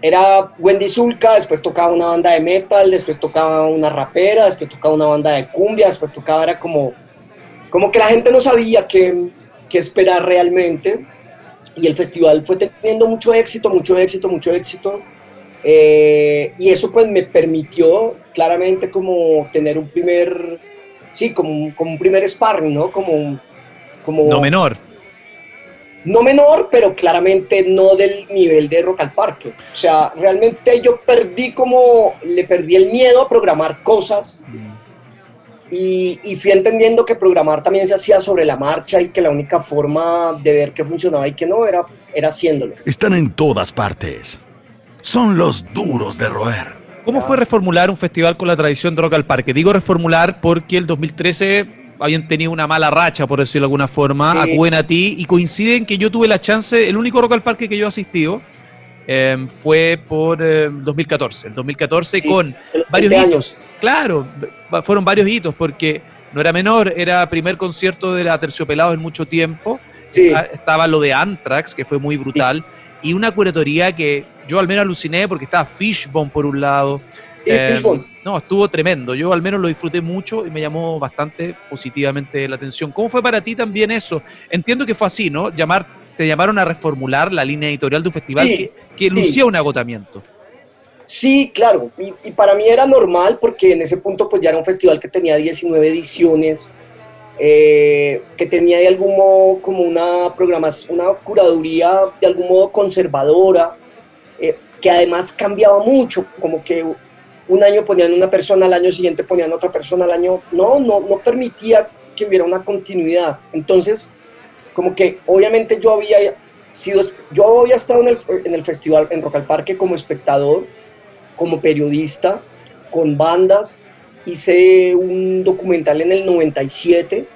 era Wendy Zulka, después tocaba una banda de metal, después tocaba una rapera, después tocaba una banda de cumbia, después tocaba, era como, como que la gente no sabía qué, qué esperar realmente y el festival fue teniendo mucho éxito, mucho éxito, mucho éxito. Eh, y eso pues me permitió claramente como tener un primer, sí, como, como un primer sparring, ¿no? Como, como... No menor. No menor, pero claramente no del nivel de Rock al Parque. O sea, realmente yo perdí como, le perdí el miedo a programar cosas. Y, fui entendiendo que programar también se hacía sobre la marcha y que la única forma de ver que funcionaba y que no era, era haciéndolo. Están en todas partes. Son los duros de roer. ¿Cómo fue reformular un festival con la tradición de Rock al Parque? Digo reformular porque el 2013 habían tenido una mala racha, por decirlo de alguna forma, acuden a ti y coinciden que yo tuve la chance, el único Rock al Parque que yo he asistido em, fue por 2014. Em, el 2014 con varios años. Claro, fueron varios hitos porque no era menor, era primer concierto de la Terciopelados en mucho tiempo. Estaba lo de Anthrax, que fue muy brutal, y una curatoría que yo al menos aluciné porque estaba Fishbone por un lado. Eh, no, estuvo tremendo. Yo al menos lo disfruté mucho y me llamó bastante positivamente la atención. ¿Cómo fue para ti también eso? Entiendo que fue así, ¿no? Llamar, te llamaron a reformular la línea editorial de un festival que, que lucía un agotamiento. Sí, claro, y, para mí era normal porque en ese punto pues ya era un festival que tenía 19 ediciones, eh, que tenía de algún modo como una programación, una curaduría de algún modo conservadora, eh, que además cambiaba mucho, como que un año ponían una persona, al año siguiente ponían otra persona, al año no, no, no permitía que hubiera una continuidad. Entonces, como que obviamente yo había sido, yo había estado en el, en el festival en Rock al Parque como espectador, como periodista con bandas. Hice un documental en el 97.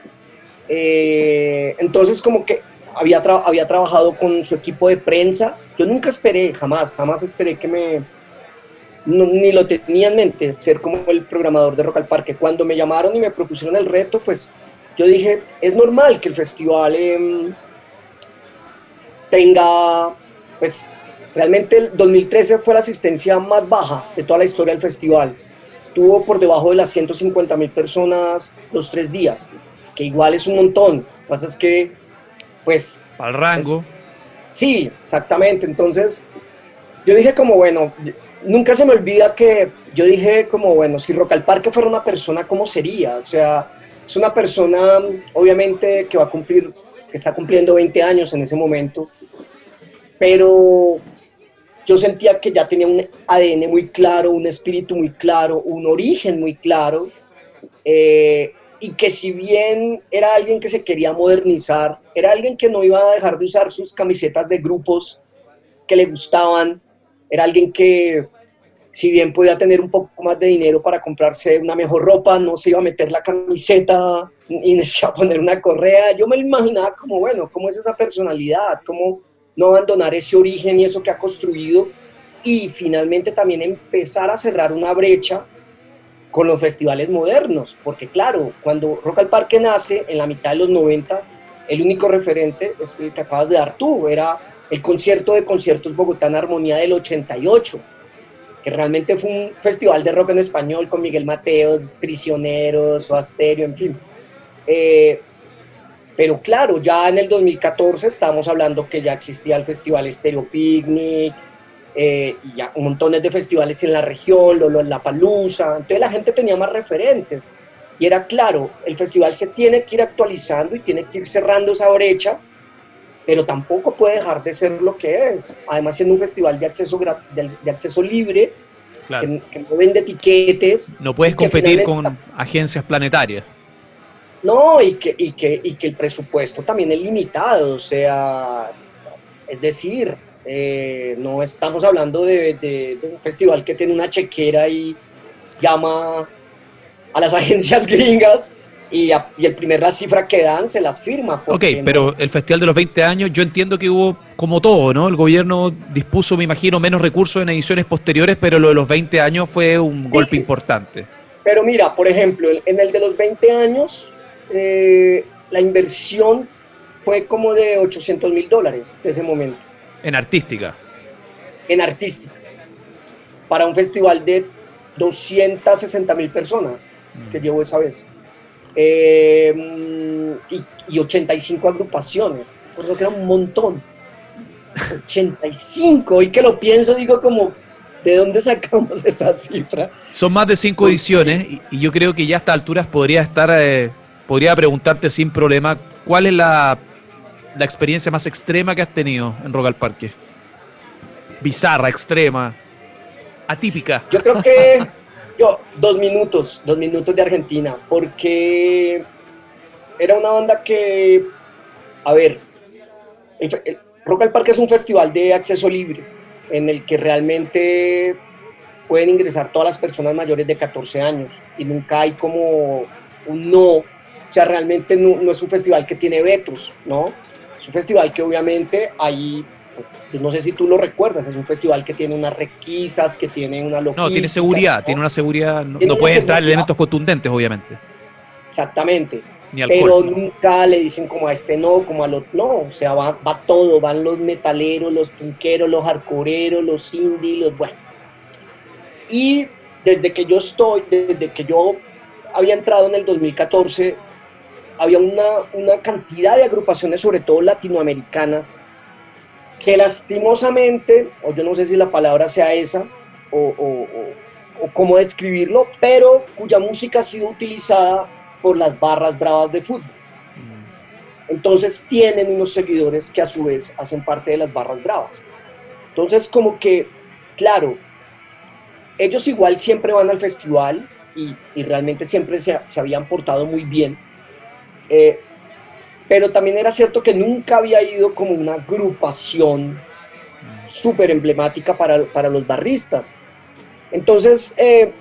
Eh, entonces como que había, había trabajado con su equipo de prensa. Yo nunca esperé, jamás, jamás esperé que me... ni lo tenía en mente, ser como el programador de Rock al Parque. Cuando me llamaron y me propusieron el reto, pues yo dije, es normal que el festival em, tenga pues Realmente el 2013 fue la asistencia más baja de toda la historia del festival. Estuvo por debajo de las 150 mil personas los tres días, que igual es un montón. Lo que pasa es que, pues... Al rango. sí, exactamente. Entonces, yo dije como, bueno, nunca se me olvida que yo dije como, bueno, si Rock al Parque fuera una persona, ¿cómo sería? O sea, es una persona, obviamente, que va a cumplir, que está cumpliendo 20 años en ese momento, pero yo sentía que ya tenía un ADN muy claro, un espíritu muy claro, un origen muy claro, eh, y que si bien era alguien que se quería modernizar, era alguien que no iba a dejar de usar sus camisetas de grupos que le gustaban, era alguien que, si bien podía tener un poco más de dinero para comprarse una mejor ropa, no se iba a meter la camiseta y necesitaba poner una correa. Yo me lo imaginaba como, bueno, ¿cómo es esa personalidad? ¿Cómo no abandonar ese origen y eso que ha construido? Y finalmente también empezar a cerrar una brecha con los festivales modernos, porque claro, cuando Rock al Parque nace en la mitad de los noventas, el único referente es el que acabas de dar tú, era el concierto de conciertos Bogotá en Armonía del 88, que realmente fue un festival de rock en español con Miguel Mateos, Prisioneros, Asterio, en fin. Eh, pero claro, ya en el 2014 estamos hablando que ya existía el Festival Stereo Picnic, eh, y ya montón de festivales en la región, Lolo en La Palusa, entonces la gente tenía más referentes. Y era claro, el festival se tiene que ir actualizando y tiene que ir cerrando esa brecha, pero tampoco puede dejar de ser lo que es. Además, siendo un festival de acceso, de, acceso libre, que, no vende etiquetes. No puedes competir con agencias planetarias. No, y que, y, que, y que el presupuesto también es limitado, o sea, es decir, eh, no estamos hablando de, un festival que tiene una chequera y llama a las agencias gringas y, el primer la cifra que dan se las firma. Ok, pero el Festival de los 20 años, yo entiendo que hubo como todo, ¿no? El gobierno dispuso, me imagino, menos recursos en ediciones posteriores, pero lo de los 20 años fue un golpe importante. Pero mira, por ejemplo, en el de los 20 años, eh, la inversión fue como de 800 mil dólares de ese momento. En artística. En artística. Para un festival de 260 mil personas que mm. llevo esa vez. Eh, y, 85 agrupaciones. Lo que era un montón. 85. Y que lo pienso, digo como, ¿de dónde sacamos esa cifra? Son más de cinco ediciones y, yo creo que ya a estas alturas podría estar, eh, podría preguntarte sin problema, ¿cuál es la la experiencia más extrema que has tenido en Rock al Parque? Bizarra, extrema, atípica. Yo creo que yo, dos minutos, dos minutos de Argentina, porque era una banda que, a ver, Rock al Parque es un festival de acceso libre, en el que realmente pueden ingresar todas las personas mayores de 14 años y nunca hay como un no, o sea, realmente no, no es un festival que tiene vetos, ¿no? Es un festival que obviamente hay, pues, no sé si tú lo recuerdas, es un festival que tiene unas requisas, que tiene una logística. No, tiene seguridad, tiene una seguridad, no, puede entrar elementos contundentes, obviamente. Exactamente. Pero nunca le dicen como a este no, como al otro no, o sea, va, va todo, van los metaleros, los punqueros, los hardcoreeros, los indie, los bueno. Y desde que yo estoy, desde que yo había entrado en el 2014 había una, una cantidad de agrupaciones, sobre todo latinoamericanas, que lastimosamente, o yo no sé si la palabra sea esa, o, o, o, cómo describirlo, pero cuya música ha sido utilizada por las barras bravas de fútbol. Mm. Entonces tienen unos seguidores que a su vez hacen parte de las barras bravas. Entonces como que, claro, ellos igual siempre van al festival y, y realmente siempre se, se habían portado muy bien, eh, pero también era cierto que nunca había ido como una agrupación súper emblemática para, para, los barristas. Entonces, eh,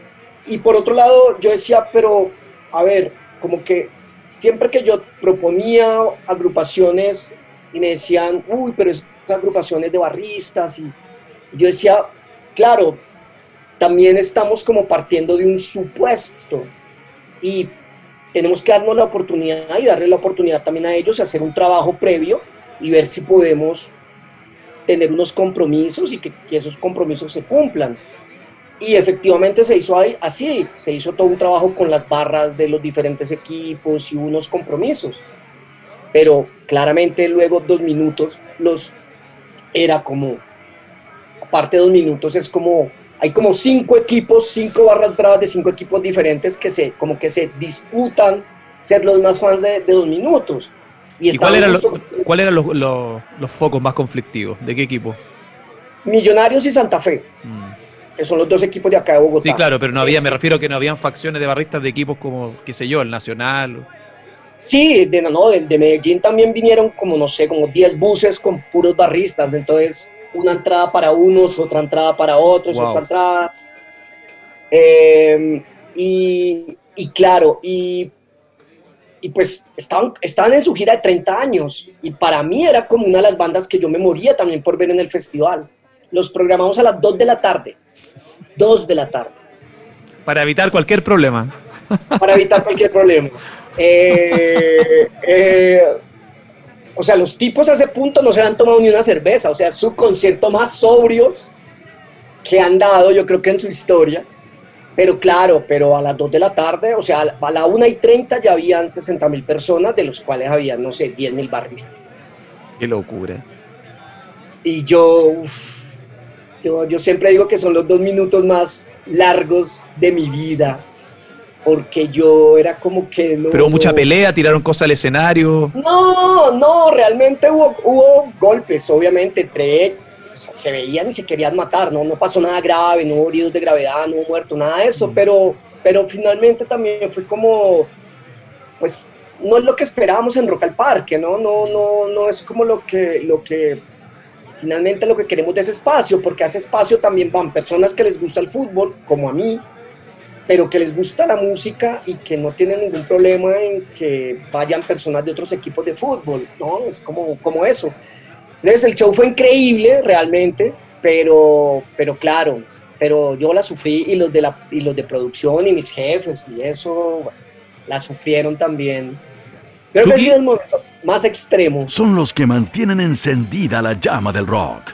y por otro lado, yo decía, pero, a ver, como que siempre que yo proponía agrupaciones y me decían, uy, pero esas agrupaciones de barristas, y yo decía, claro, también estamos como partiendo de un supuesto. Y tenemos que darnos la oportunidad y darle la oportunidad también a ellos a hacer un trabajo previo y ver si podemos tener unos compromisos y que, esos compromisos se cumplan. Y efectivamente se hizo así, se hizo todo un trabajo con las barras de los diferentes equipos y unos compromisos. Pero claramente luego dos minutos los era como, aparte dos minutos es como hay como cinco equipos, cinco barras bravas de cinco equipos diferentes que se, como que se disputan ser los más fans de, dos minutos. ¿Y, cuáles eran, los, los, focos más conflictivos? ¿De qué equipo? Millonarios y Santa Fe, mm. que son los dos equipos de acá de Bogotá. Sí, claro, pero no había, me refiero a que no habían facciones de barristas de equipos como, qué sé yo, el Nacional. Sí, de, no, de, Medellín también vinieron como, no sé, como 10 buses con puros barristas, entonces una entrada para unos, otra entrada para otros, otra entrada. Em, y, y, claro, y, y pues estaban, estaban en su gira de 30 años y para mí era como una de las bandas que yo me moría también por ver en el festival. Los programamos a las 2 de la tarde. 2 de la tarde. Para evitar cualquier problema. Para evitar cualquier problema. Eh, eh, o sea, los tipos a ese punto no se han tomado ni una cerveza. O sea, su concierto más sobrios que han dado, yo creo que en su historia. Pero claro, pero a las 2 de la tarde, o sea, a la 1 y 30 ya habían 60 mil personas, de los cuales había, no sé, 10 mil barristas. Qué locura. Y yo, yo, yo siempre digo que son los dos minutos más largos de mi vida porque yo era como que no... Pero mucha pelea, tiraron cosas al escenario. No, no, realmente hubo, hubo golpes, obviamente, entre se veían y se querían matar, ¿no? No pasó nada grave, no hubo heridos de gravedad, no hubo muerto, nada de eso, mm. pero, pero finalmente también fue como, pues, no es lo que esperábamos en Rock al Parque, ¿no? No, no, no es como lo que, lo que, finalmente lo que queremos de ese espacio, porque a ese espacio también van personas que les gusta el fútbol, como a mí, pero que les gusta la música y que no tienen ningún problema en que vayan personas de otros equipos de fútbol, ¿no? Es como, como eso. Entonces el show fue increíble realmente, pero, pero claro, pero yo la sufrí y los de, la, y los de producción y mis jefes y eso la sufrieron también. Creo que ha sido el momento más extremo. Son los que mantienen encendida la llama del rock.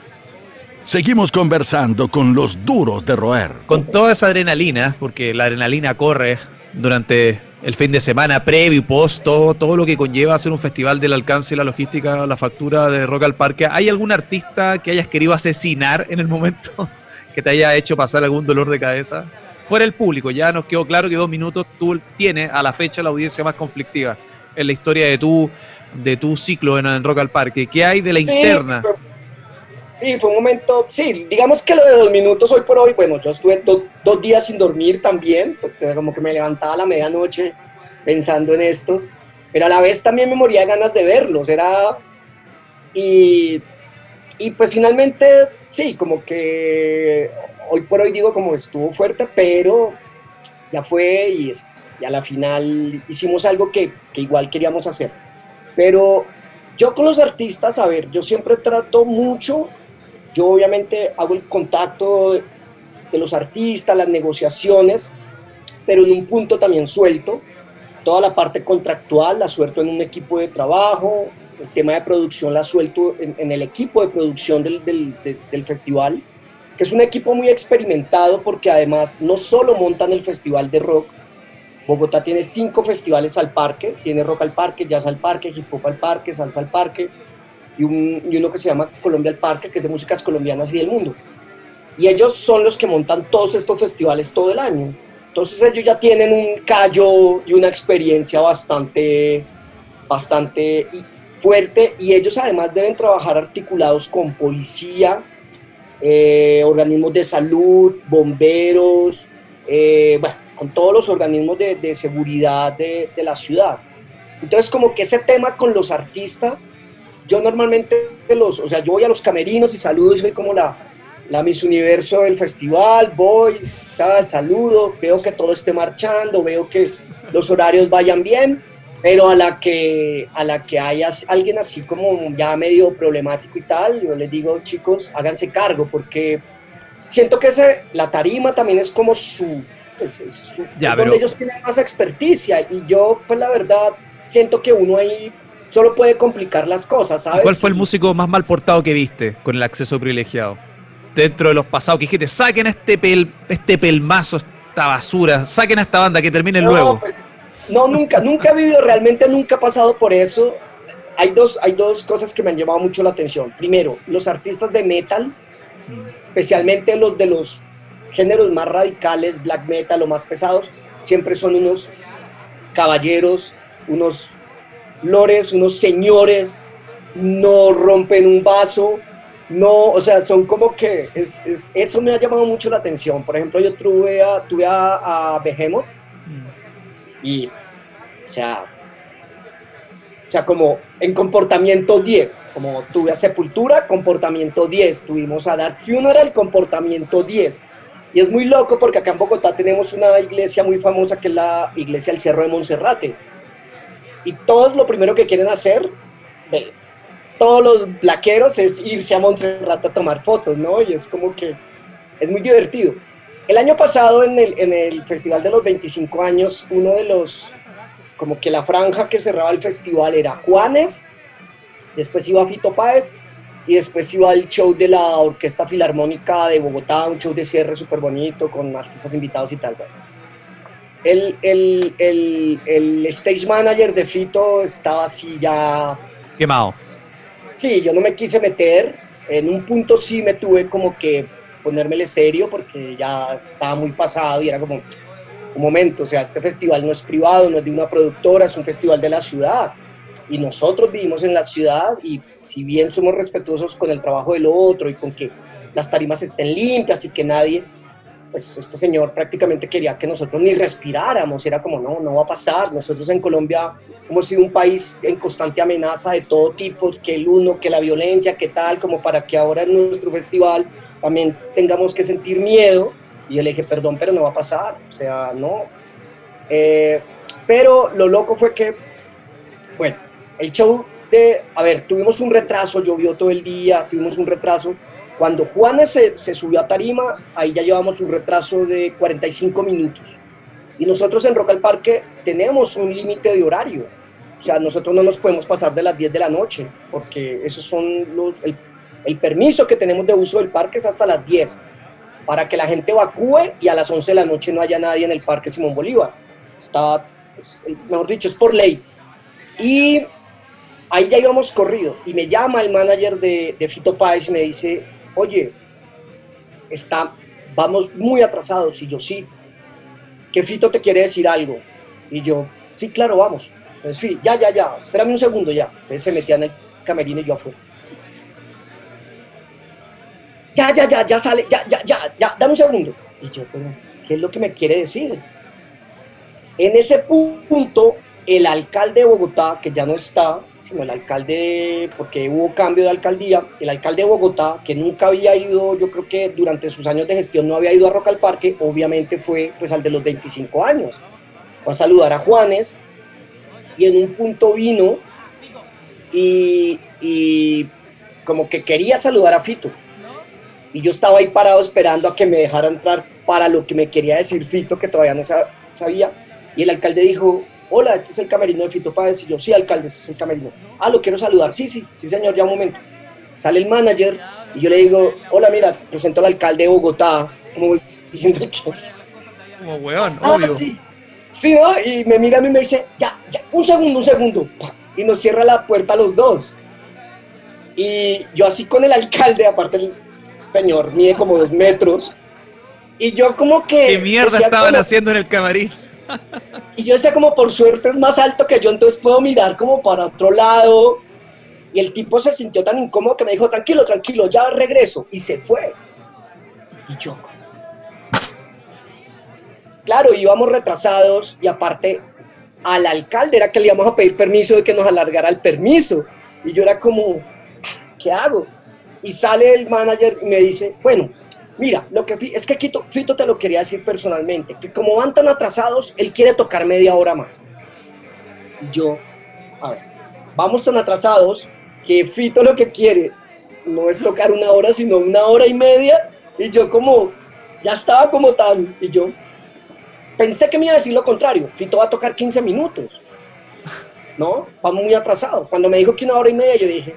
Seguimos conversando con los duros de roer. Con toda esa adrenalina, porque la adrenalina corre durante el fin de semana, previo y post, todo, todo lo que conlleva hacer un festival del alcance y la logística, la factura de Rock al Parque. ¿Hay algún artista que hayas querido asesinar en el momento? que te haya hecho pasar algún dolor de cabeza? Fuera el público, ya nos quedó claro que dos minutos tú tienes a la fecha la audiencia más conflictiva en la historia de tu, de tu ciclo en, Rock al Parque. ¿Qué hay de la interna? Sí, fue un momento, sí, digamos que lo de dos minutos hoy por hoy, bueno, yo estuve dos días sin dormir también, porque como que me levantaba a la medianoche pensando en estos, pero a la vez también me moría ganas de verlos, era... Y, y pues finalmente, sí, como que hoy por hoy digo como estuvo fuerte, pero ya fue y, y a la final hicimos algo que, que igual queríamos hacer. Pero yo con los artistas, a ver, yo siempre trato mucho yo obviamente hago el contacto de los artistas, las negociaciones, pero en un punto también suelto. Toda la parte contractual la suelto en un equipo de trabajo, el tema de producción la suelto en, el equipo de producción del, del, festival, que es un equipo muy experimentado porque además no solo montan el festival de rock, Bogotá tiene cinco festivales al parque, tiene rock al parque, jazz al parque, hip hop al parque, salsa al parque, y, uno que se llama Colombia al Parque, que es de músicas colombianas y del mundo. Y ellos son los que montan todos estos festivales todo el año. Entonces ellos ya tienen un callo y una experiencia bastante, bastante fuerte y ellos además deben trabajar articulados con policía, eh, organismos de salud, bomberos, eh, bueno, con todos los organismos de, de seguridad de, de, la ciudad. Entonces como que ese tema con los artistas yo normalmente los, o sea, yo voy a los camerinos y saludo y soy como la, la Miss Universo del festival, voy, tal, saludo, veo que todo esté marchando, veo que los horarios vayan bien, pero a la que, a la que haya alguien así como ya medio problemático y tal, yo les digo, chicos, háganse cargo, porque siento que ese, la tarima también es como su, pues, ya, donde ellos tienen más experticia, y yo, pues la verdad, siento que uno ahí solo puede complicar las cosas, ¿sabes? ¿Cuál fue el músico más mal portado que viste con el acceso privilegiado? Dentro de los pasados que dijiste, saquen este, pel, este pelmazo, esta basura, saquen a esta banda que termine luego. Pues, no, nunca, nunca he vivido, realmente nunca he pasado por eso. Hay dos, hay dos cosas que me han llamado mucho la atención. Primero, los artistas de metal, especialmente los de los géneros más radicales, black metal o más pesados, siempre son unos caballeros, unos lores, unos señores, no rompen un vaso, no, o sea, son como que, es, eso me ha llamado mucho la atención. Por ejemplo, yo tuve a, tuve a, Behemoth y, o sea, o sea, como en comportamiento 10, como tuve a Sepultura, comportamiento 10, tuvimos a Dark Funeral, comportamiento 10. Y es muy loco porque acá en Bogotá tenemos una iglesia muy famosa que es la iglesia del Cerro de Monserrate. Y todos lo primero que quieren hacer, todos los blaqueros, es irse a Monserrate a tomar fotos, ¿no? Y es como que es muy divertido. El año pasado en el, en el Festival de los 25 años, uno de los, como que la franja que cerraba el festival era Juanes, después iba Fito Páez y después iba el show de la Orquesta Filarmónica de Bogotá, un show de cierre súper bonito con artistas invitados y tal. El, el, el, el, stage manager de Fito estaba así ya... Quemado. Sí, yo no me quise meter. En un punto sí me tuve como que ponérmele serio porque ya estaba muy pasado y era como un momento, o sea, este festival no es privado, no es de una productora, es un festival de la ciudad y nosotros vivimos en la ciudad y si bien somos respetuosos con el trabajo del otro y con que las tarimas estén limpias y que nadie, pues este señor prácticamente quería que nosotros ni respiráramos, era como no, no va a pasar, nosotros en Colombia hemos sido un país en constante amenaza de todo tipo, que el uno, que la violencia, que tal, como para que ahora en nuestro festival también tengamos que sentir miedo. Y yo le dije, perdón, pero no va a pasar. O sea, no. Eh, pero lo loco fue que, bueno, el show de, a ver, tuvimos un retraso, llovió todo el día, tuvimos un retraso. Cuando Juanes se, se subió a Tarima, ahí ya llevamos un retraso de 45 minutos. Y nosotros en Rock al Parque tenemos un límite de horario. O sea, nosotros no nos podemos pasar de las 10 de la noche, porque esos son los, el el permiso que tenemos de uso del parque es hasta las 10, para que la gente evacúe y a las 11 de la noche no haya nadie en el Parque Simón Bolívar. Está, mejor dicho, es por ley. Y ahí ya íbamos corrido. Y me llama el manager de, de Fito Páez y me dice, oye, está, vamos muy atrasados. Y yo, sí, que Fito te quiere decir algo. Y yo, sí, claro, vamos. Entonces, ya, ya, ya, espérame un segundo ya. Entonces se metía en el camerino y yo afuera ya, ya, ya, ya sale, ya, ya, ya, ya, dame un segundo. Y yo, ¿qué es lo que me quiere decir? En ese punto, el alcalde de Bogotá, que ya no está, sino el alcalde, porque hubo cambio de alcaldía, el alcalde de Bogotá, que nunca había ido, yo creo que durante sus años de gestión no había ido a Roca al Parque, obviamente fue pues al de los 25 años. Fue a saludar a Juanes y en un punto vino y, y como que quería saludar a Fito y yo estaba ahí parado esperando a que me dejara entrar para lo que me quería decir Fito, que todavía no sabía. Y el alcalde dijo, hola, este es el camerino de Fito Páez. Y yo, sí, alcalde, este es el camerino. Ah, lo quiero saludar. Sí, sí, sí, señor, ya un momento. Sale el manager y yo le digo, hola, mira, te presento al alcalde de Bogotá. Como diciendo que... Como weón, ah, obvio. Sí. sí, ¿no? Y me mira a mí y me dice, ya, ya, un segundo, un segundo. Y nos cierra la puerta a los dos. Y yo así con el alcalde, aparte señor mide como dos metros. Y yo como que... ¿Qué mierda estaban haciendo en el camarín? y yo decía como por suerte es más alto que yo, entonces puedo mirar como para otro lado. Y el tipo se sintió tan incómodo que me dijo, tranquilo, tranquilo, ya regreso. Y se fue. Y yo... Claro, íbamos retrasados y aparte al alcalde era que le íbamos a pedir permiso de que nos alargara el permiso. Y yo era como, ¿qué hago? y sale el manager y me dice, bueno, mira, lo que es que Fito te lo quería decir personalmente, que como van tan atrasados, él quiere tocar media hora más. Yo, a ver, vamos tan atrasados que Fito lo que quiere no es tocar una hora, sino una hora y media, y yo como, ya estaba como tan, y yo pensé que me iba a decir lo contrario, Fito va a tocar 15 minutos, ¿no? Vamos muy atrasados. Cuando me dijo que una hora y media, yo dije,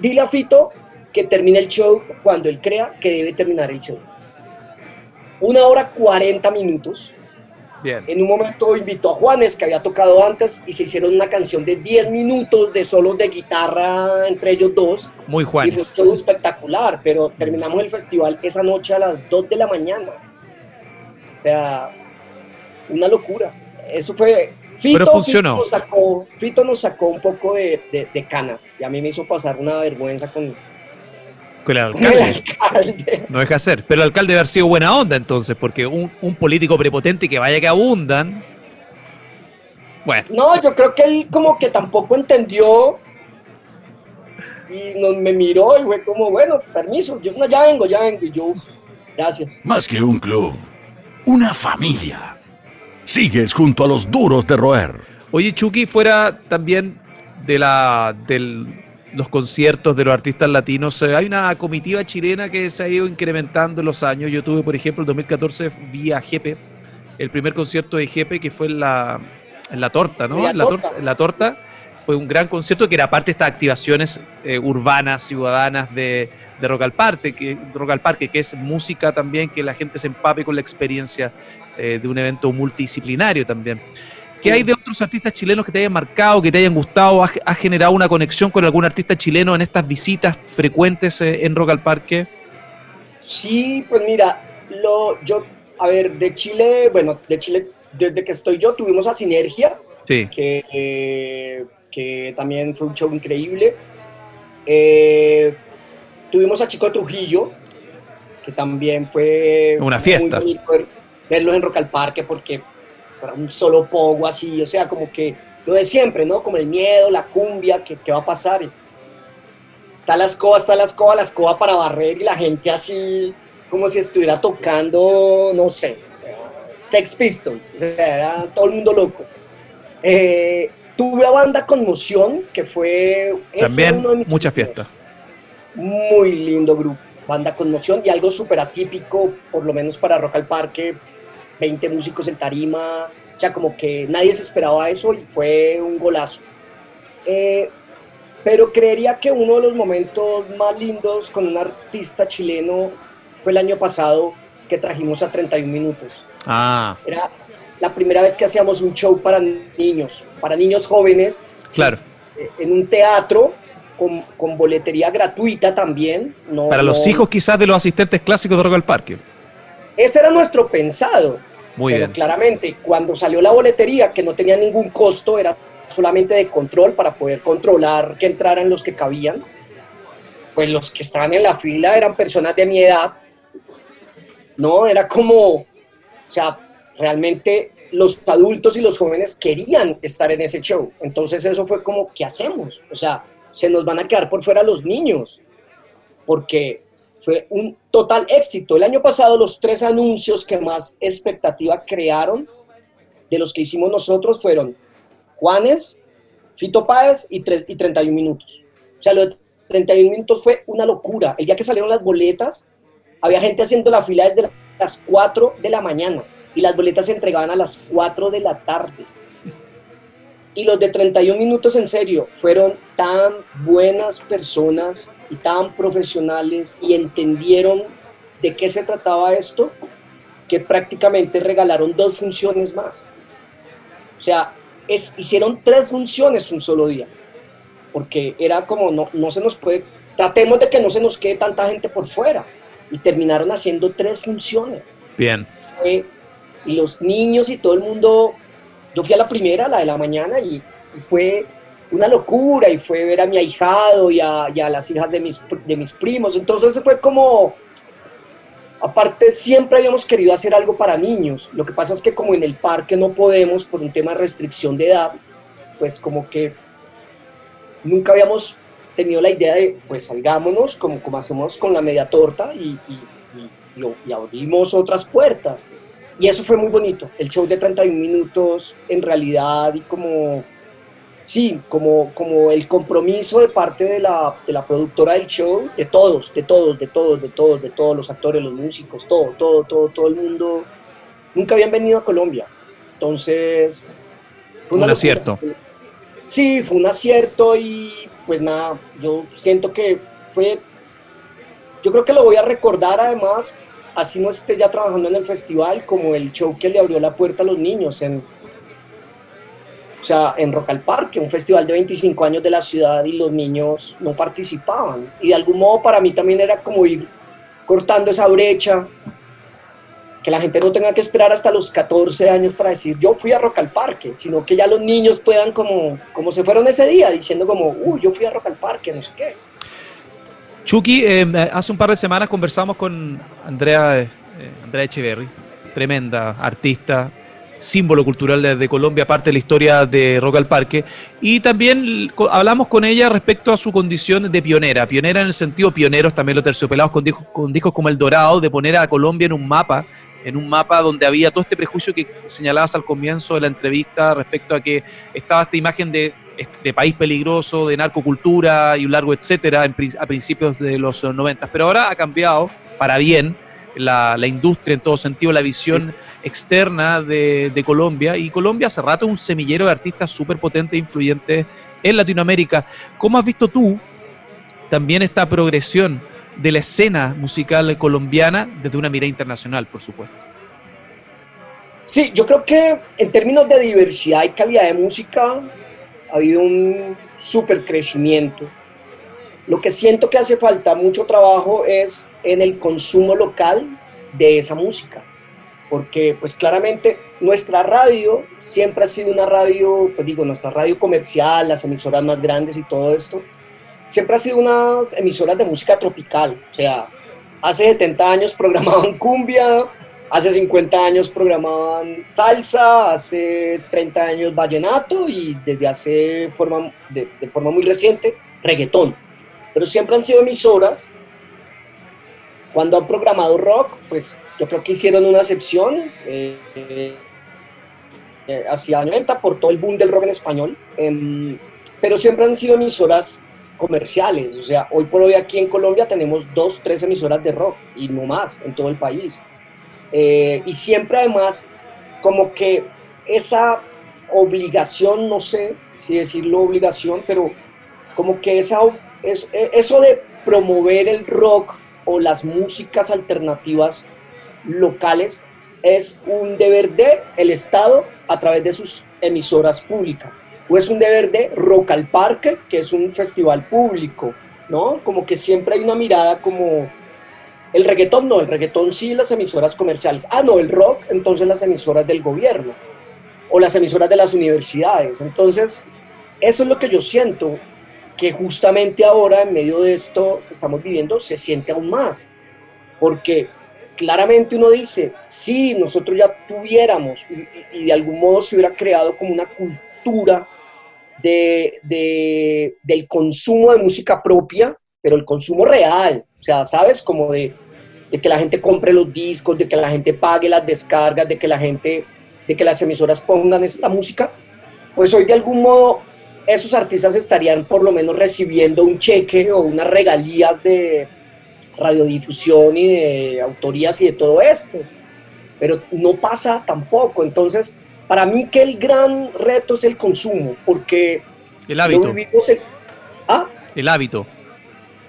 dile a Fito que termine el show cuando él crea que debe terminar el show. Una hora 40 minutos. Bien. En un momento invitó a Juanes, que había tocado antes, y se hicieron una canción de 10 minutos de solos de guitarra entre ellos dos. Muy Juanes. Y fue un show espectacular, pero terminamos el festival esa noche a las 2 de la mañana. O sea, una locura. Eso fue Fito, Pero funcionó. Fito nos sacó, un poco de, canas y a mí me hizo pasar una vergüenza con, el alcalde. No deja ser. Pero el alcalde debe haber sido buena onda entonces, porque un, político prepotente que vaya que abundan. Bueno. No, yo creo que él como que tampoco entendió y nos, me miró y fue como, bueno, permiso, yo no, ya vengo, ya vengo. Y yo, Gracias. Más que un club, una familia. Sigues junto a los duros de roer. Oye, Chucky, fuera también de la del los conciertos de los artistas latinos. Hay una comitiva chilena que se ha ido incrementando en los años. Yo tuve, por ejemplo, el 2014 vía Jepe, el primer concierto de Jepe que fue en la, en la torta, ¿no? La torta. la torta. Fue un gran concierto que era parte de estas activaciones eh, urbanas, ciudadanas de, de Rock al Parque, que, Rock al Parque, que es música también, que la gente se empape con la experiencia eh, de un evento multidisciplinario también. ¿Qué hay de otros artistas chilenos que te hayan marcado, que te hayan gustado? ¿Has, generado una conexión con algún artista chileno en estas visitas frecuentes eh, en Rock al Parque? Sí, pues mira, lo, yo, a ver, de Chile, bueno, de Chile, desde que estoy yo, tuvimos a Sinergia, sí. que, eh, que también fue un show increíble. Eh, tuvimos a Chico Trujillo, que también fue una fiesta. Muy bonito verlo en Rock al Parque porque un solo pogo así, o sea, como que lo de siempre, ¿no? Como el miedo, la cumbia, ¿qué, qué va a pasar? Está la escoba, está la escoba, la escoba para barrer y la gente así, como si estuviera tocando, no sé, Sex Pistols, o sea, era todo el mundo loco. Eh, tuve a banda Conmoción, que fue... También mucha fiesta. Muy lindo grupo, banda Conmoción y algo súper atípico, por lo menos para Rock al Parque, 20 músicos en tarima, o sea, como que nadie se esperaba eso y fue un golazo. Eh, pero creería que uno de los momentos más lindos con un artista chileno fue el año pasado que trajimos a 31 minutos. Ah. Era la primera vez que hacíamos un show para niños, para niños jóvenes. Claro. Eh, en un teatro con, con, boletería gratuita también. No, para los hijos quizás de los asistentes clásicos de Rock al Parque. Ese era nuestro pensado. Muy pero bien. claramente, cuando salió la boletería, que no tenía ningún costo, era solamente de control para poder controlar que entraran los que cabían, pues los que estaban en la fila eran personas de mi edad. No, era como, o sea, realmente los adultos y los jóvenes querían estar en ese show. Entonces eso fue como, ¿qué hacemos? O sea, se nos van a quedar por fuera los niños, porque fue un total éxito. El año pasado los tres anuncios que más expectativa crearon de los que hicimos nosotros fueron Juanes, Fito Páez y, tres, y 31 minutos. O sea, lo de 31 minutos fue una locura. El día que salieron las boletas, había gente haciendo la fila desde las 4 de la mañana y las boletas se entregaban a las 4 de la tarde. Y los de 31 minutos en serio fueron tan buenas personas y tan profesionales y entendieron de qué se trataba esto que prácticamente regalaron dos funciones más. O sea, es, hicieron tres funciones un solo día, porque era como, no, no se nos puede, tratemos de que no se nos quede tanta gente por fuera, y terminaron haciendo tres funciones. Bien. Fue, y los niños y todo el mundo, yo fui a la primera, la de la mañana, y, fue una locura, y fue ver a mi ahijado y a, las hijas de mis, primos, entonces fue como, Aparte, siempre habíamos querido hacer algo para niños. Lo que pasa es que como en el parque no podemos por un tema de restricción de edad, pues como que nunca habíamos tenido la idea de, pues salgámonos como, hacemos con la media torta y abrimos otras puertas. Y eso fue muy bonito. El show de 31 minutos en realidad y como sí, como, como el compromiso de parte de la, de la, productora del show, de todos, de todos, de todos, de todos, de todos, los actores, los músicos, todo, todo, todo, todo el mundo, nunca habían venido a Colombia. Entonces, fue un acierto. Sí, fue un acierto y pues nada, yo siento que fue, yo creo que lo voy a recordar además, así no esté ya trabajando en el festival, como el show que le abrió la puerta a los niños en o sea, en Rock al Parque, un festival de 25 años de la ciudad y los niños no participaban. Y de algún modo para mí también era como ir cortando esa brecha, que la gente no tenga que esperar hasta los 14 años para decir yo fui a Rock al Parque, sino que ya los niños puedan como, como se fueron ese día, diciendo como, uh, yo fui a Rock al Parque, no sé qué. Chucky, eh, hace un par de semanas conversamos con Andrea, eh, Andrea Echeverry, tremenda artista, símbolo cultural de, Colombia, parte de la historia de Rock al Parque. Y también hablamos con ella respecto a su condición de pionera, pionera en el sentido pioneros, también los terciopelados con discos, con discos como El Dorado, de poner a Colombia en un mapa, en un mapa donde había todo este prejuicio que señalabas al comienzo de la entrevista respecto a que estaba esta imagen de, de país peligroso, de narcocultura y un largo etcétera a principios de los 90. Pero ahora ha cambiado para bien la, industria en todo sentido, la visión externa de, Colombia. Y Colombia hace rato es un semillero de artistas súper potentes e influyentes en Latinoamérica. ¿Cómo has visto tú también esta progresión de la escena musical colombiana desde una mirada internacional, por supuesto? Sí, yo creo que en términos de diversidad y calidad de música ha habido un súper crecimiento lo que siento que hace falta mucho trabajo es en el consumo local de esa música, porque pues claramente nuestra radio siempre ha sido una radio, pues digo, nuestra radio comercial, las emisoras más grandes y todo esto, siempre ha sido unas emisoras de música tropical, o sea, hace 70 años programaban cumbia, hace 50 años programaban salsa, hace 30 años vallenato y desde hace forma, de, forma muy reciente reggaetón pero siempre han sido emisoras. Cuando han programado rock, pues yo creo que hicieron una excepción eh, eh, hacia 90 por todo el boom del rock en español, em, pero siempre han sido emisoras comerciales. O sea, hoy por hoy aquí en Colombia tenemos dos, tres emisoras de rock y no más en todo el país. Eh, y siempre además como que esa obligación, no sé si decirlo obligación, pero como que esa es, e, eso de promover el rock o las músicas alternativas locales es un deber de el Estado a través de sus emisoras públicas. O es un deber de Rock al Parque, que es un festival público, ¿no? Como que siempre hay una mirada como el reggaetón no, el reggaetón sí las emisoras comerciales. Ah, no, el rock, entonces las emisoras del gobierno o las emisoras de las universidades. Entonces, eso es lo que yo siento que justamente ahora, en medio de esto que estamos viviendo, se siente aún más. Porque claramente uno dice, si nosotros ya tuviéramos y, de algún modo se hubiera creado como una cultura de, del consumo de música propia, pero el consumo real, o sea, ¿sabes? Como de, de, que la gente compre los discos, de que la gente pague las descargas, de que la gente, de que las emisoras pongan esta música, pues hoy de algún modo esos artistas estarían por lo menos recibiendo un cheque o unas regalías de radiodifusión y de autorías y de todo esto. Pero no pasa tampoco. Entonces, para mí que el gran reto es el consumo, porque... El hábito. ¿Ah? El hábito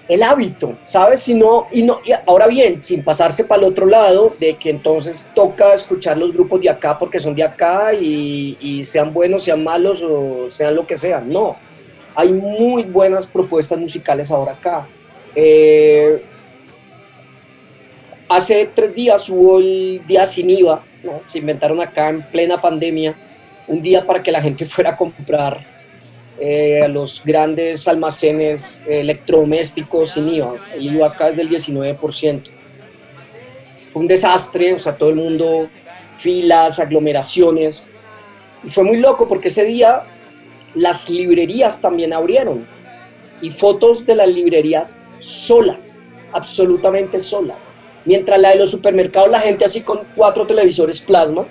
el hábito, ¿sabes? Si no, y no, ahora bien, sin pasarse para el otro lado, de que entonces toca escuchar los grupos de acá porque son de acá y, sean buenos, sean malos o sean lo que sean. No, hay muy buenas propuestas musicales ahora acá. Eh, hace tres días hubo el día sin IVA, se inventaron acá en plena pandemia, un día para que la gente fuera a comprar eh, a los grandes almacenes electrodomésticos sin IVA. El IVA acá es del 19%. Fue un desastre, o sea, todo el mundo, filas, aglomeraciones. Y fue muy loco porque ese día las librerías también abrieron. Y fotos de las librerías solas, absolutamente solas. Mientras la de los supermercados, la gente así con cuatro televisores plasma,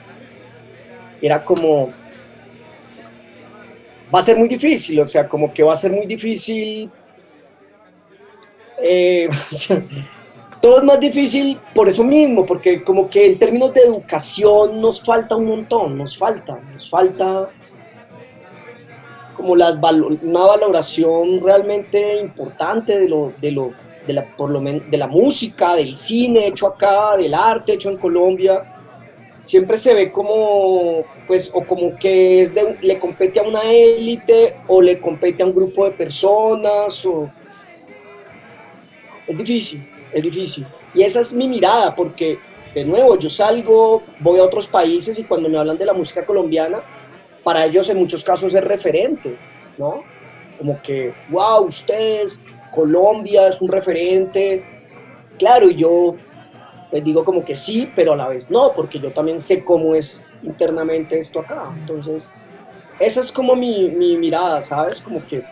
era como, va a ser muy difícil, o sea, como que va a ser muy difícil. Eh, todo es más difícil por eso mismo, porque como que en términos de educación nos falta un montón, nos falta, nos falta como la, una valoración realmente importante de lo, de lo, de la, por lo de la música, del cine hecho acá, del arte hecho en Colombia siempre se ve como, pues, o como que le compete a una élite o le compete a un grupo de personas, o... Es difícil, es difícil. Y esa es mi mirada, porque, de nuevo, yo salgo, voy a otros países y cuando me hablan de la música colombiana, para ellos en muchos casos es referente, ¿no? Como que, wow, ustedes, Colombia es un referente. Claro, yo les digo como que sí, pero a la vez no, porque yo también sé cómo es internamente esto acá. Entonces, esa es como mi, mi mirada, ¿sabes? Como que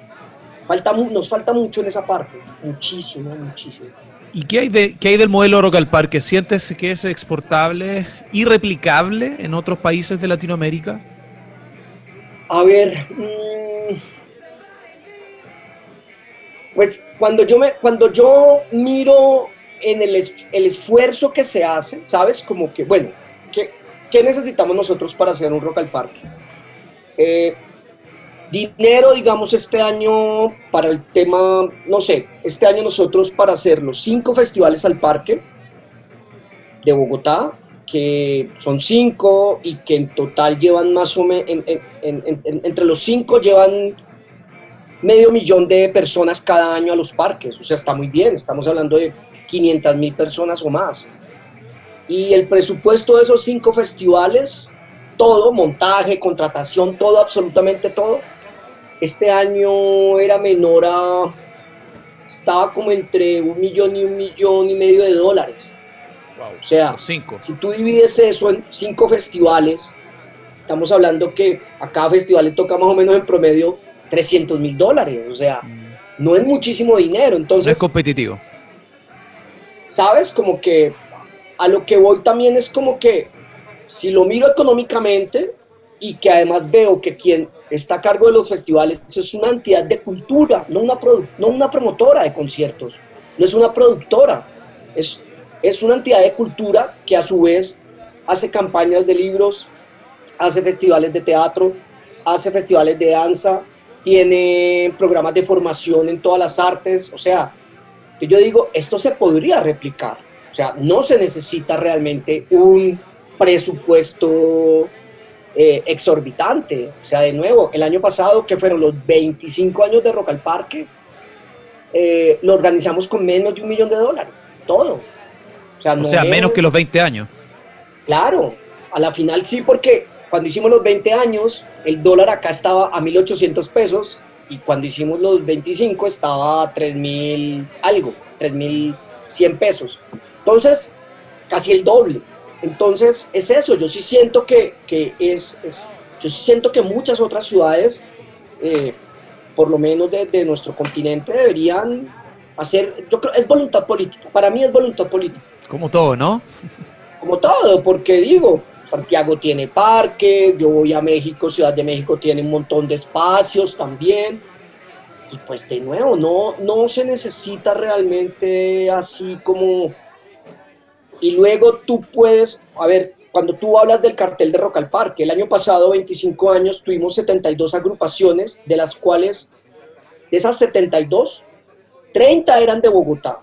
falta, nos falta mucho en esa parte, muchísimo, muchísimo. ¿Y qué hay, de, qué hay del modelo Rock al Parque? ¿Sientes que es exportable y replicable en otros países de Latinoamérica? A ver, mmm, pues cuando yo, me, cuando yo miro en el, el esfuerzo que se hace, ¿sabes? Como que, bueno, ¿qué, ¿qué necesitamos nosotros para hacer un Rock al Parque? Eh, dinero, digamos, este año para el tema, no sé, este año nosotros para hacer los cinco festivales al parque de Bogotá, que son cinco y que en total llevan más o menos, entre los cinco llevan medio millón de personas cada año a los parques. O sea, está muy bien, estamos hablando de 500 mil personas o más. Y el presupuesto de esos cinco festivales, todo, montaje, contratación, todo, absolutamente todo, este año era menor a, estaba como entre un millón y un millón y medio de dólares. o sea, cinco. si tú divides eso en cinco festivales, estamos hablando que a cada festival le toca más o menos en promedio 300 mil dólares, o sea, no es muchísimo dinero, entonces... es competitivo. ¿Sabes? Como que a lo que voy también es como que si lo miro económicamente y que además veo que quien está a cargo de los festivales es una entidad de cultura, no una, no una promotora de conciertos, no es una productora, es, es una entidad de cultura que a su vez hace campañas de libros, hace festivales de teatro, hace festivales de danza, tiene programas de formación en todas las artes, o sea, yo digo, esto se podría replicar, o sea, no se necesita realmente un presupuesto eh, exorbitante, o sea, de nuevo, el año pasado, que fueron los 25 años de Rock al Parque, eh, lo organizamos con menos de un millón de dólares, todo. O sea, o sea menos que los 20 años. Claro, a la final sí, porque cuando hicimos los 20 años, el dólar acá estaba a 1.800 pesos y cuando hicimos los 25 estaba a 3.000 algo, 3.100 pesos. Entonces, casi el doble. Entonces, es eso, yo sí siento que, es, yo sí siento que muchas otras ciudades, eh, por lo menos de, de, nuestro continente, deberían hacer, yo creo, es voluntad política, para mí es voluntad política. Como todo, ¿no? Como todo, porque digo, Santiago tiene parque, yo voy a México, Ciudad de México tiene un montón de espacios también. Y pues de nuevo, no, no se necesita realmente así como... Y luego tú puedes, a ver, cuando tú hablas del cartel de Rock al Parque, el año pasado, 25 años, tuvimos 72 agrupaciones, de las cuales, de esas 72, 30 eran de Bogotá,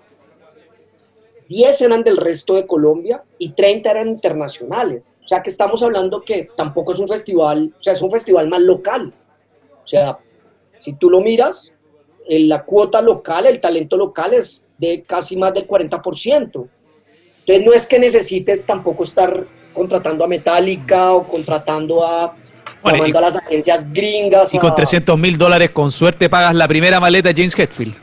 10 eran del resto de Colombia y 30 eran internacionales. O sea que estamos hablando que tampoco es un festival, o sea, es un festival más local. O sea, si tú lo miras, la cuota local, el talento local es de casi más del 40%. Entonces no es que necesites tampoco estar contratando a Metallica o contratando a, llamando a las agencias gringas. Y con 300 mil dólares con suerte pagas la primera maleta de James Hetfield.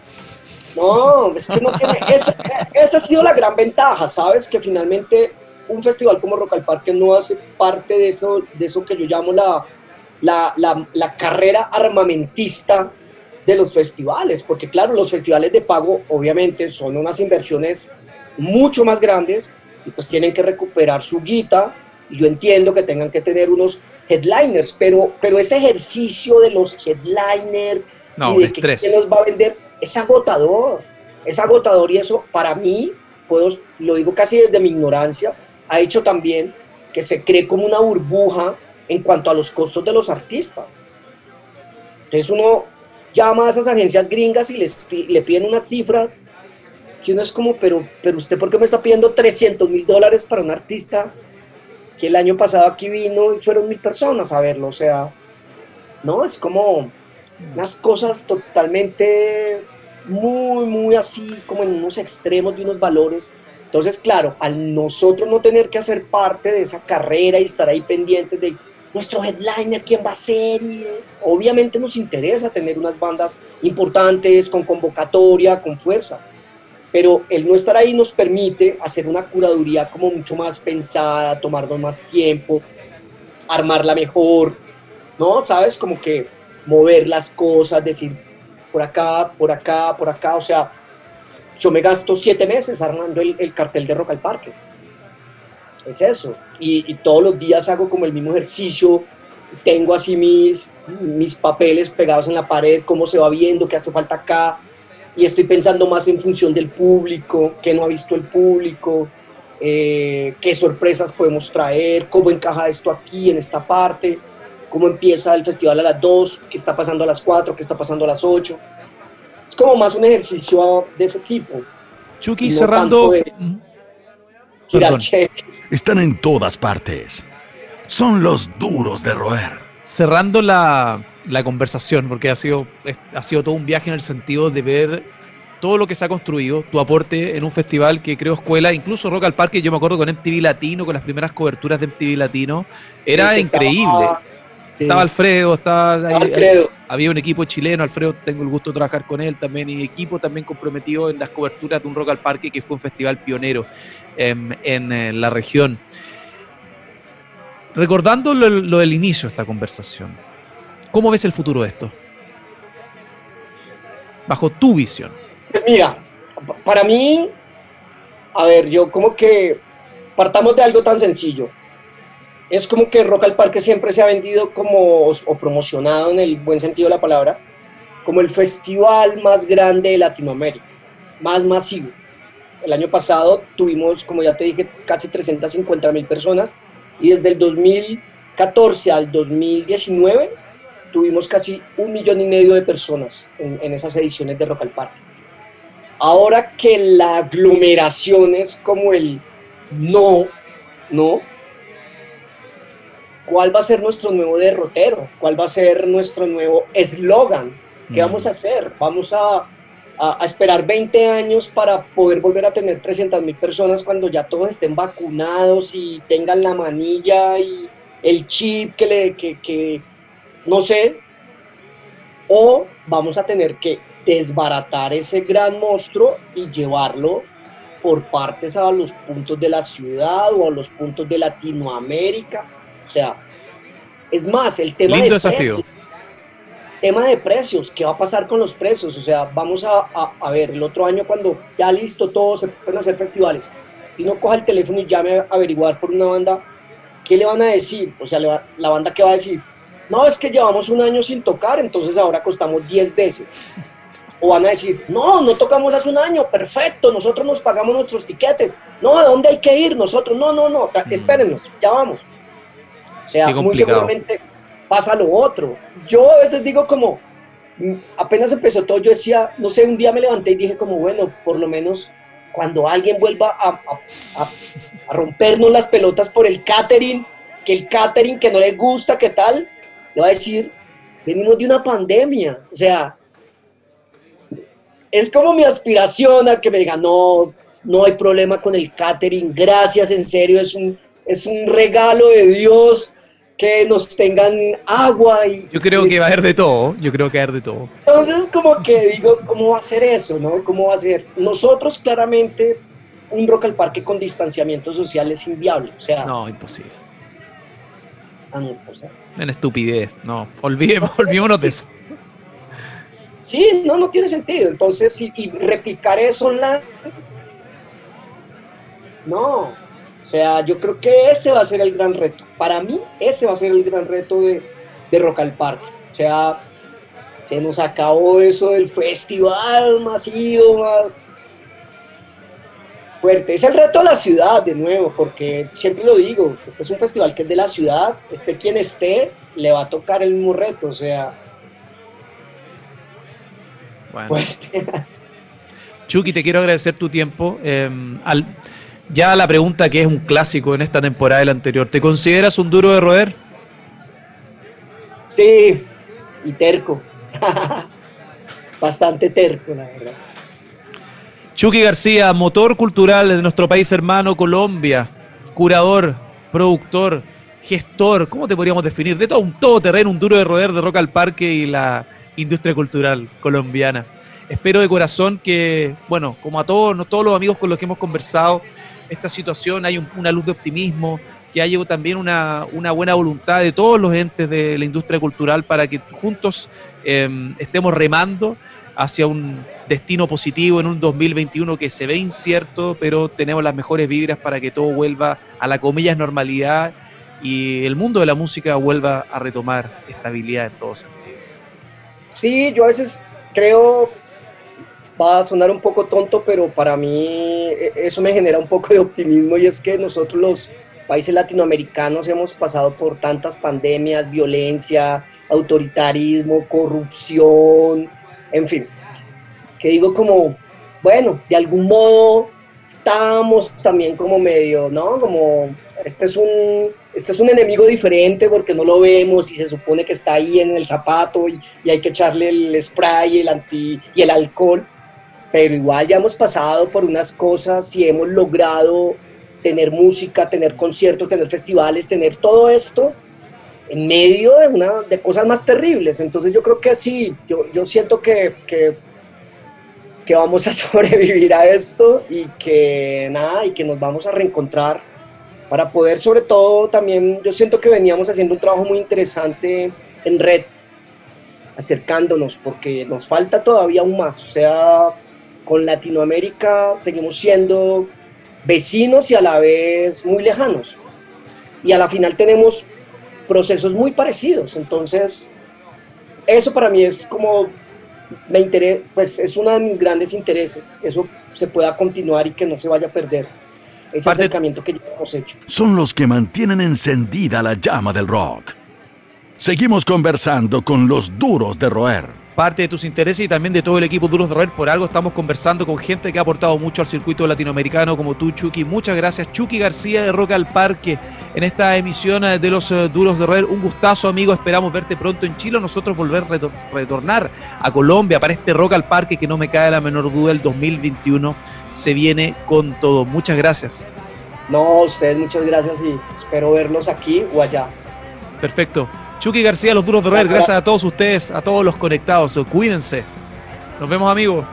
No, es que no tiene. Esa, ha sido la gran ventaja, ¿sabes? Que finalmente un festival como Rock al Parque no hace parte de eso, de eso que yo llamo la, la, la, carrera armamentista de los festivales, porque claro, los festivales de pago obviamente son unas inversiones mucho más grandes y pues tienen que recuperar su guita y yo entiendo que tengan que tener unos headliners, pero, pero ese ejercicio de los headliners y de que quién va a vender, es agotador, es agotador y eso para mí, puedo, lo digo casi desde mi ignorancia, ha hecho también que se cree como una burbuja en cuanto a los costos de los artistas. Entonces uno llama a esas agencias gringas y les, le piden unas cifras que uno es como, pero, pero usted por qué me está pidiendo 300 mil dólares para un artista que el año pasado aquí vino y fueron mil personas a verlo, o sea, no, es como, unas cosas totalmente muy, muy así, como en unos extremos de unos valores. Entonces, claro, al nosotros no tener que hacer parte de esa carrera y estar ahí pendientes de nuestro headliner, quién va a ser, y, obviamente nos interesa tener unas bandas importantes, con convocatoria, con fuerza. Pero el no estar ahí nos permite hacer una curaduría como mucho más pensada, tomarnos más tiempo, armarla mejor, ¿no? ¿Sabes? Como que mover las cosas, decir por acá, por acá, por acá, o sea, yo me gasto siete meses armando el, cartel de Rock al Parque. Es eso. Y, todos los días hago como el mismo ejercicio, tengo así mis, mis papeles pegados en la pared, cómo se va viendo, qué hace falta acá, y estoy pensando más en función del público, qué no ha visto el público, eh, qué sorpresas podemos traer, cómo encaja esto aquí, en esta parte, cómo empieza el festival a las 2, qué está pasando a las 4, qué está pasando a las 8. Es como más un ejercicio de ese tipo. Chucky, cerrando... Están en todas partes. Son los duros de roer. Cerrando la, la conversación, porque ha sido, ha sido todo un viaje en el sentido de ver todo lo que se ha construido, tu aporte en un festival que creo escuela, incluso Rock al Parque, yo me acuerdo con MTV Latino, con las primeras coberturas de MTV Latino, era increíble. Estaba, Alfredo, estaba Alfredo. había un equipo chileno, Alfredo tengo el gusto de trabajar con él también, y equipo también comprometido en las coberturas de un Rock al Parque, que fue un festival pionero en, en, la región. Recordando lo, lo del inicio de esta conversación, ¿cómo ves el futuro de esto? Bajo tu visión. Pues mira, para mí, a ver, yo como que partamos de algo tan sencillo. Es como que Rock al Parque siempre se ha vendido como, o promocionado en el buen sentido de la palabra, como el festival más grande de Latinoamérica, más masivo. El año pasado tuvimos, como ya te dije, casi 350 mil personas y desde el 2014 al 2019 tuvimos casi un millón y medio de personas en, esas ediciones de Rock al Parque. Ahora que la aglomeración es como el no, ¿no? ¿Cuál va a ser nuestro nuevo derrotero? ¿Cuál va a ser nuestro nuevo eslogan? ¿Qué vamos a hacer? ¿Vamos a, esperar 20 años para poder volver a tener 300 mil personas cuando ya todos estén vacunados y tengan la manilla y el chip que le, que, que no sé? ¿O vamos a tener que desbaratar ese gran monstruo y llevarlo por partes a los puntos de la ciudad o a los puntos de Latinoamérica. O sea, es más, el tema de precios. Tema de precios, ¿qué va a pasar con los precios? O sea, vamos a, a, ver, el otro año cuando ya listo todo, se pueden hacer festivales, y no coja el teléfono y llame a averiguar por una banda, ¿qué le van a decir? O sea, la banda que va a decir, no, es que llevamos un año sin tocar, entonces ahora costamos 10 veces. O van a decir, no, no tocamos hace un año, perfecto, nosotros nos pagamos nuestros tiquetes. No, ¿a dónde hay que ir? Nosotros, no, no, no, mm. espérenos, ya vamos. O sea, muy seguramente pasa lo otro. Yo a veces digo como, mm, apenas empezó todo, yo decía, no sé, un día me levanté y dije como, bueno, por lo menos cuando alguien vuelva a, a rompernos las pelotas por el catering, que el catering que no le gusta, ¿qué tal? Le va a decir, venimos de una pandemia, o sea, es como mi aspiración a que me digan, no, no hay problema con el catering, gracias, en serio, es un, es un regalo de Dios que nos tengan agua y... Yo creo que va a haber de todo, yo creo que va a haber de todo. Entonces, como que digo, ¿cómo va a ser eso, no? ¿Cómo va a ser? Nosotros, claramente, un Rock al Parque con distanciamiento social es inviable, o sea... No, imposible. Ah, no, pues, en estupidez, no, olvidemos, olvidémonos de eso. Sí, no, no tiene sentido. Entonces, y, replicar eso online, no. O sea, yo creo que ese va a ser el gran reto. Para mí, ese va a ser el gran reto de, de Rock al Parque. O sea, se nos acabó eso del festival masivo, fuerte. Es el reto de la ciudad, de nuevo, porque siempre lo digo, este es un festival que es de la ciudad, esté quien esté, le va a tocar el mismo reto. O sea, Chucky, te quiero agradecer tu tiempo. Em, ya la pregunta que es un clásico en esta temporada la anterior. ¿Te consideras un duro de roer? Sí, y terco. Bastante terco, la verdad. Chucky García, motor cultural de nuestro país hermano Colombia, curador, productor, gestor, ¿cómo te podríamos definir? De todo un todoterreno, un duro de roer de Roca al Parque y la industria cultural colombiana. Espero de corazón que, bueno, como a todos, todos los amigos con los que hemos conversado, esta situación hay una luz de optimismo, que haya también una, buena voluntad de todos los entes de la industria cultural para que juntos em, estemos remando hacia un destino positivo en un 2021 que se ve incierto, pero tenemos las mejores vibras para que todo vuelva a la comillas normalidad y el mundo de la música vuelva a retomar estabilidad en todo sentido. Sí, yo a veces creo, va a sonar un poco tonto, pero para mí e, eso me genera un poco de optimismo y es que nosotros los países latinoamericanos hemos pasado por tantas pandemias, violencia, autoritarismo, corrupción, en fin, que digo como, bueno, de algún modo estamos también como medio, ¿no? Como, este es un, este es un enemigo diferente porque no lo vemos y se supone que está ahí en el zapato y, y hay que echarle el spray el anti, y el alcohol, pero igual ya hemos pasado por unas cosas y hemos logrado tener música, tener conciertos, tener festivales, tener todo esto en medio de, una, de cosas más terribles. Entonces yo creo que sí, yo, yo siento que, que, que, vamos a sobrevivir a esto y que nada, y que nos vamos a reencontrar para poder sobre todo también, yo siento que veníamos haciendo un trabajo muy interesante en red, acercándonos, porque nos falta todavía aún más. O sea, con Latinoamérica seguimos siendo vecinos y a la vez muy lejanos. Y a la final tenemos procesos muy parecidos. Entonces, eso para mí es como, me interesa, pues es uno de mis grandes intereses. Eso se pueda continuar y que no se vaya a perder. Ese acercamiento que ya hemos hecho. Son los que mantienen encendida la llama del rock. Seguimos conversando con los duros de roer parte de tus intereses y también de todo el equipo Duros de Roer. Por algo estamos conversando con gente que ha aportado mucho al circuito latinoamericano como tú, Chucky. Muchas gracias, Chucky García de Roca al Parque, en esta emisión eh, de los eh, Duros de Roer. Un gustazo, amigo. Esperamos verte pronto en Chile. Nosotros volver a retornar a Colombia para este Rock al Parque que no me cae la menor duda. El 2021 se viene con todo. Muchas gracias. No, ustedes muchas gracias y espero verlos aquí o allá. Perfecto. Chucky García, los duros de red, gracias a todos ustedes, a todos los conectados. Cuídense. Nos vemos, amigos.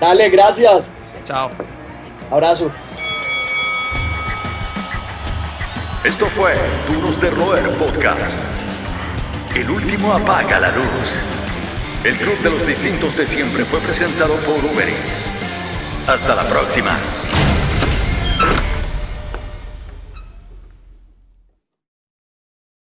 Dale, gracias. Chao. Abrazo. Esto fue Duros de Roer Podcast. El último apaga la luz. El club de los distintos de siempre fue presentado por Uber Eats. Hasta la próxima.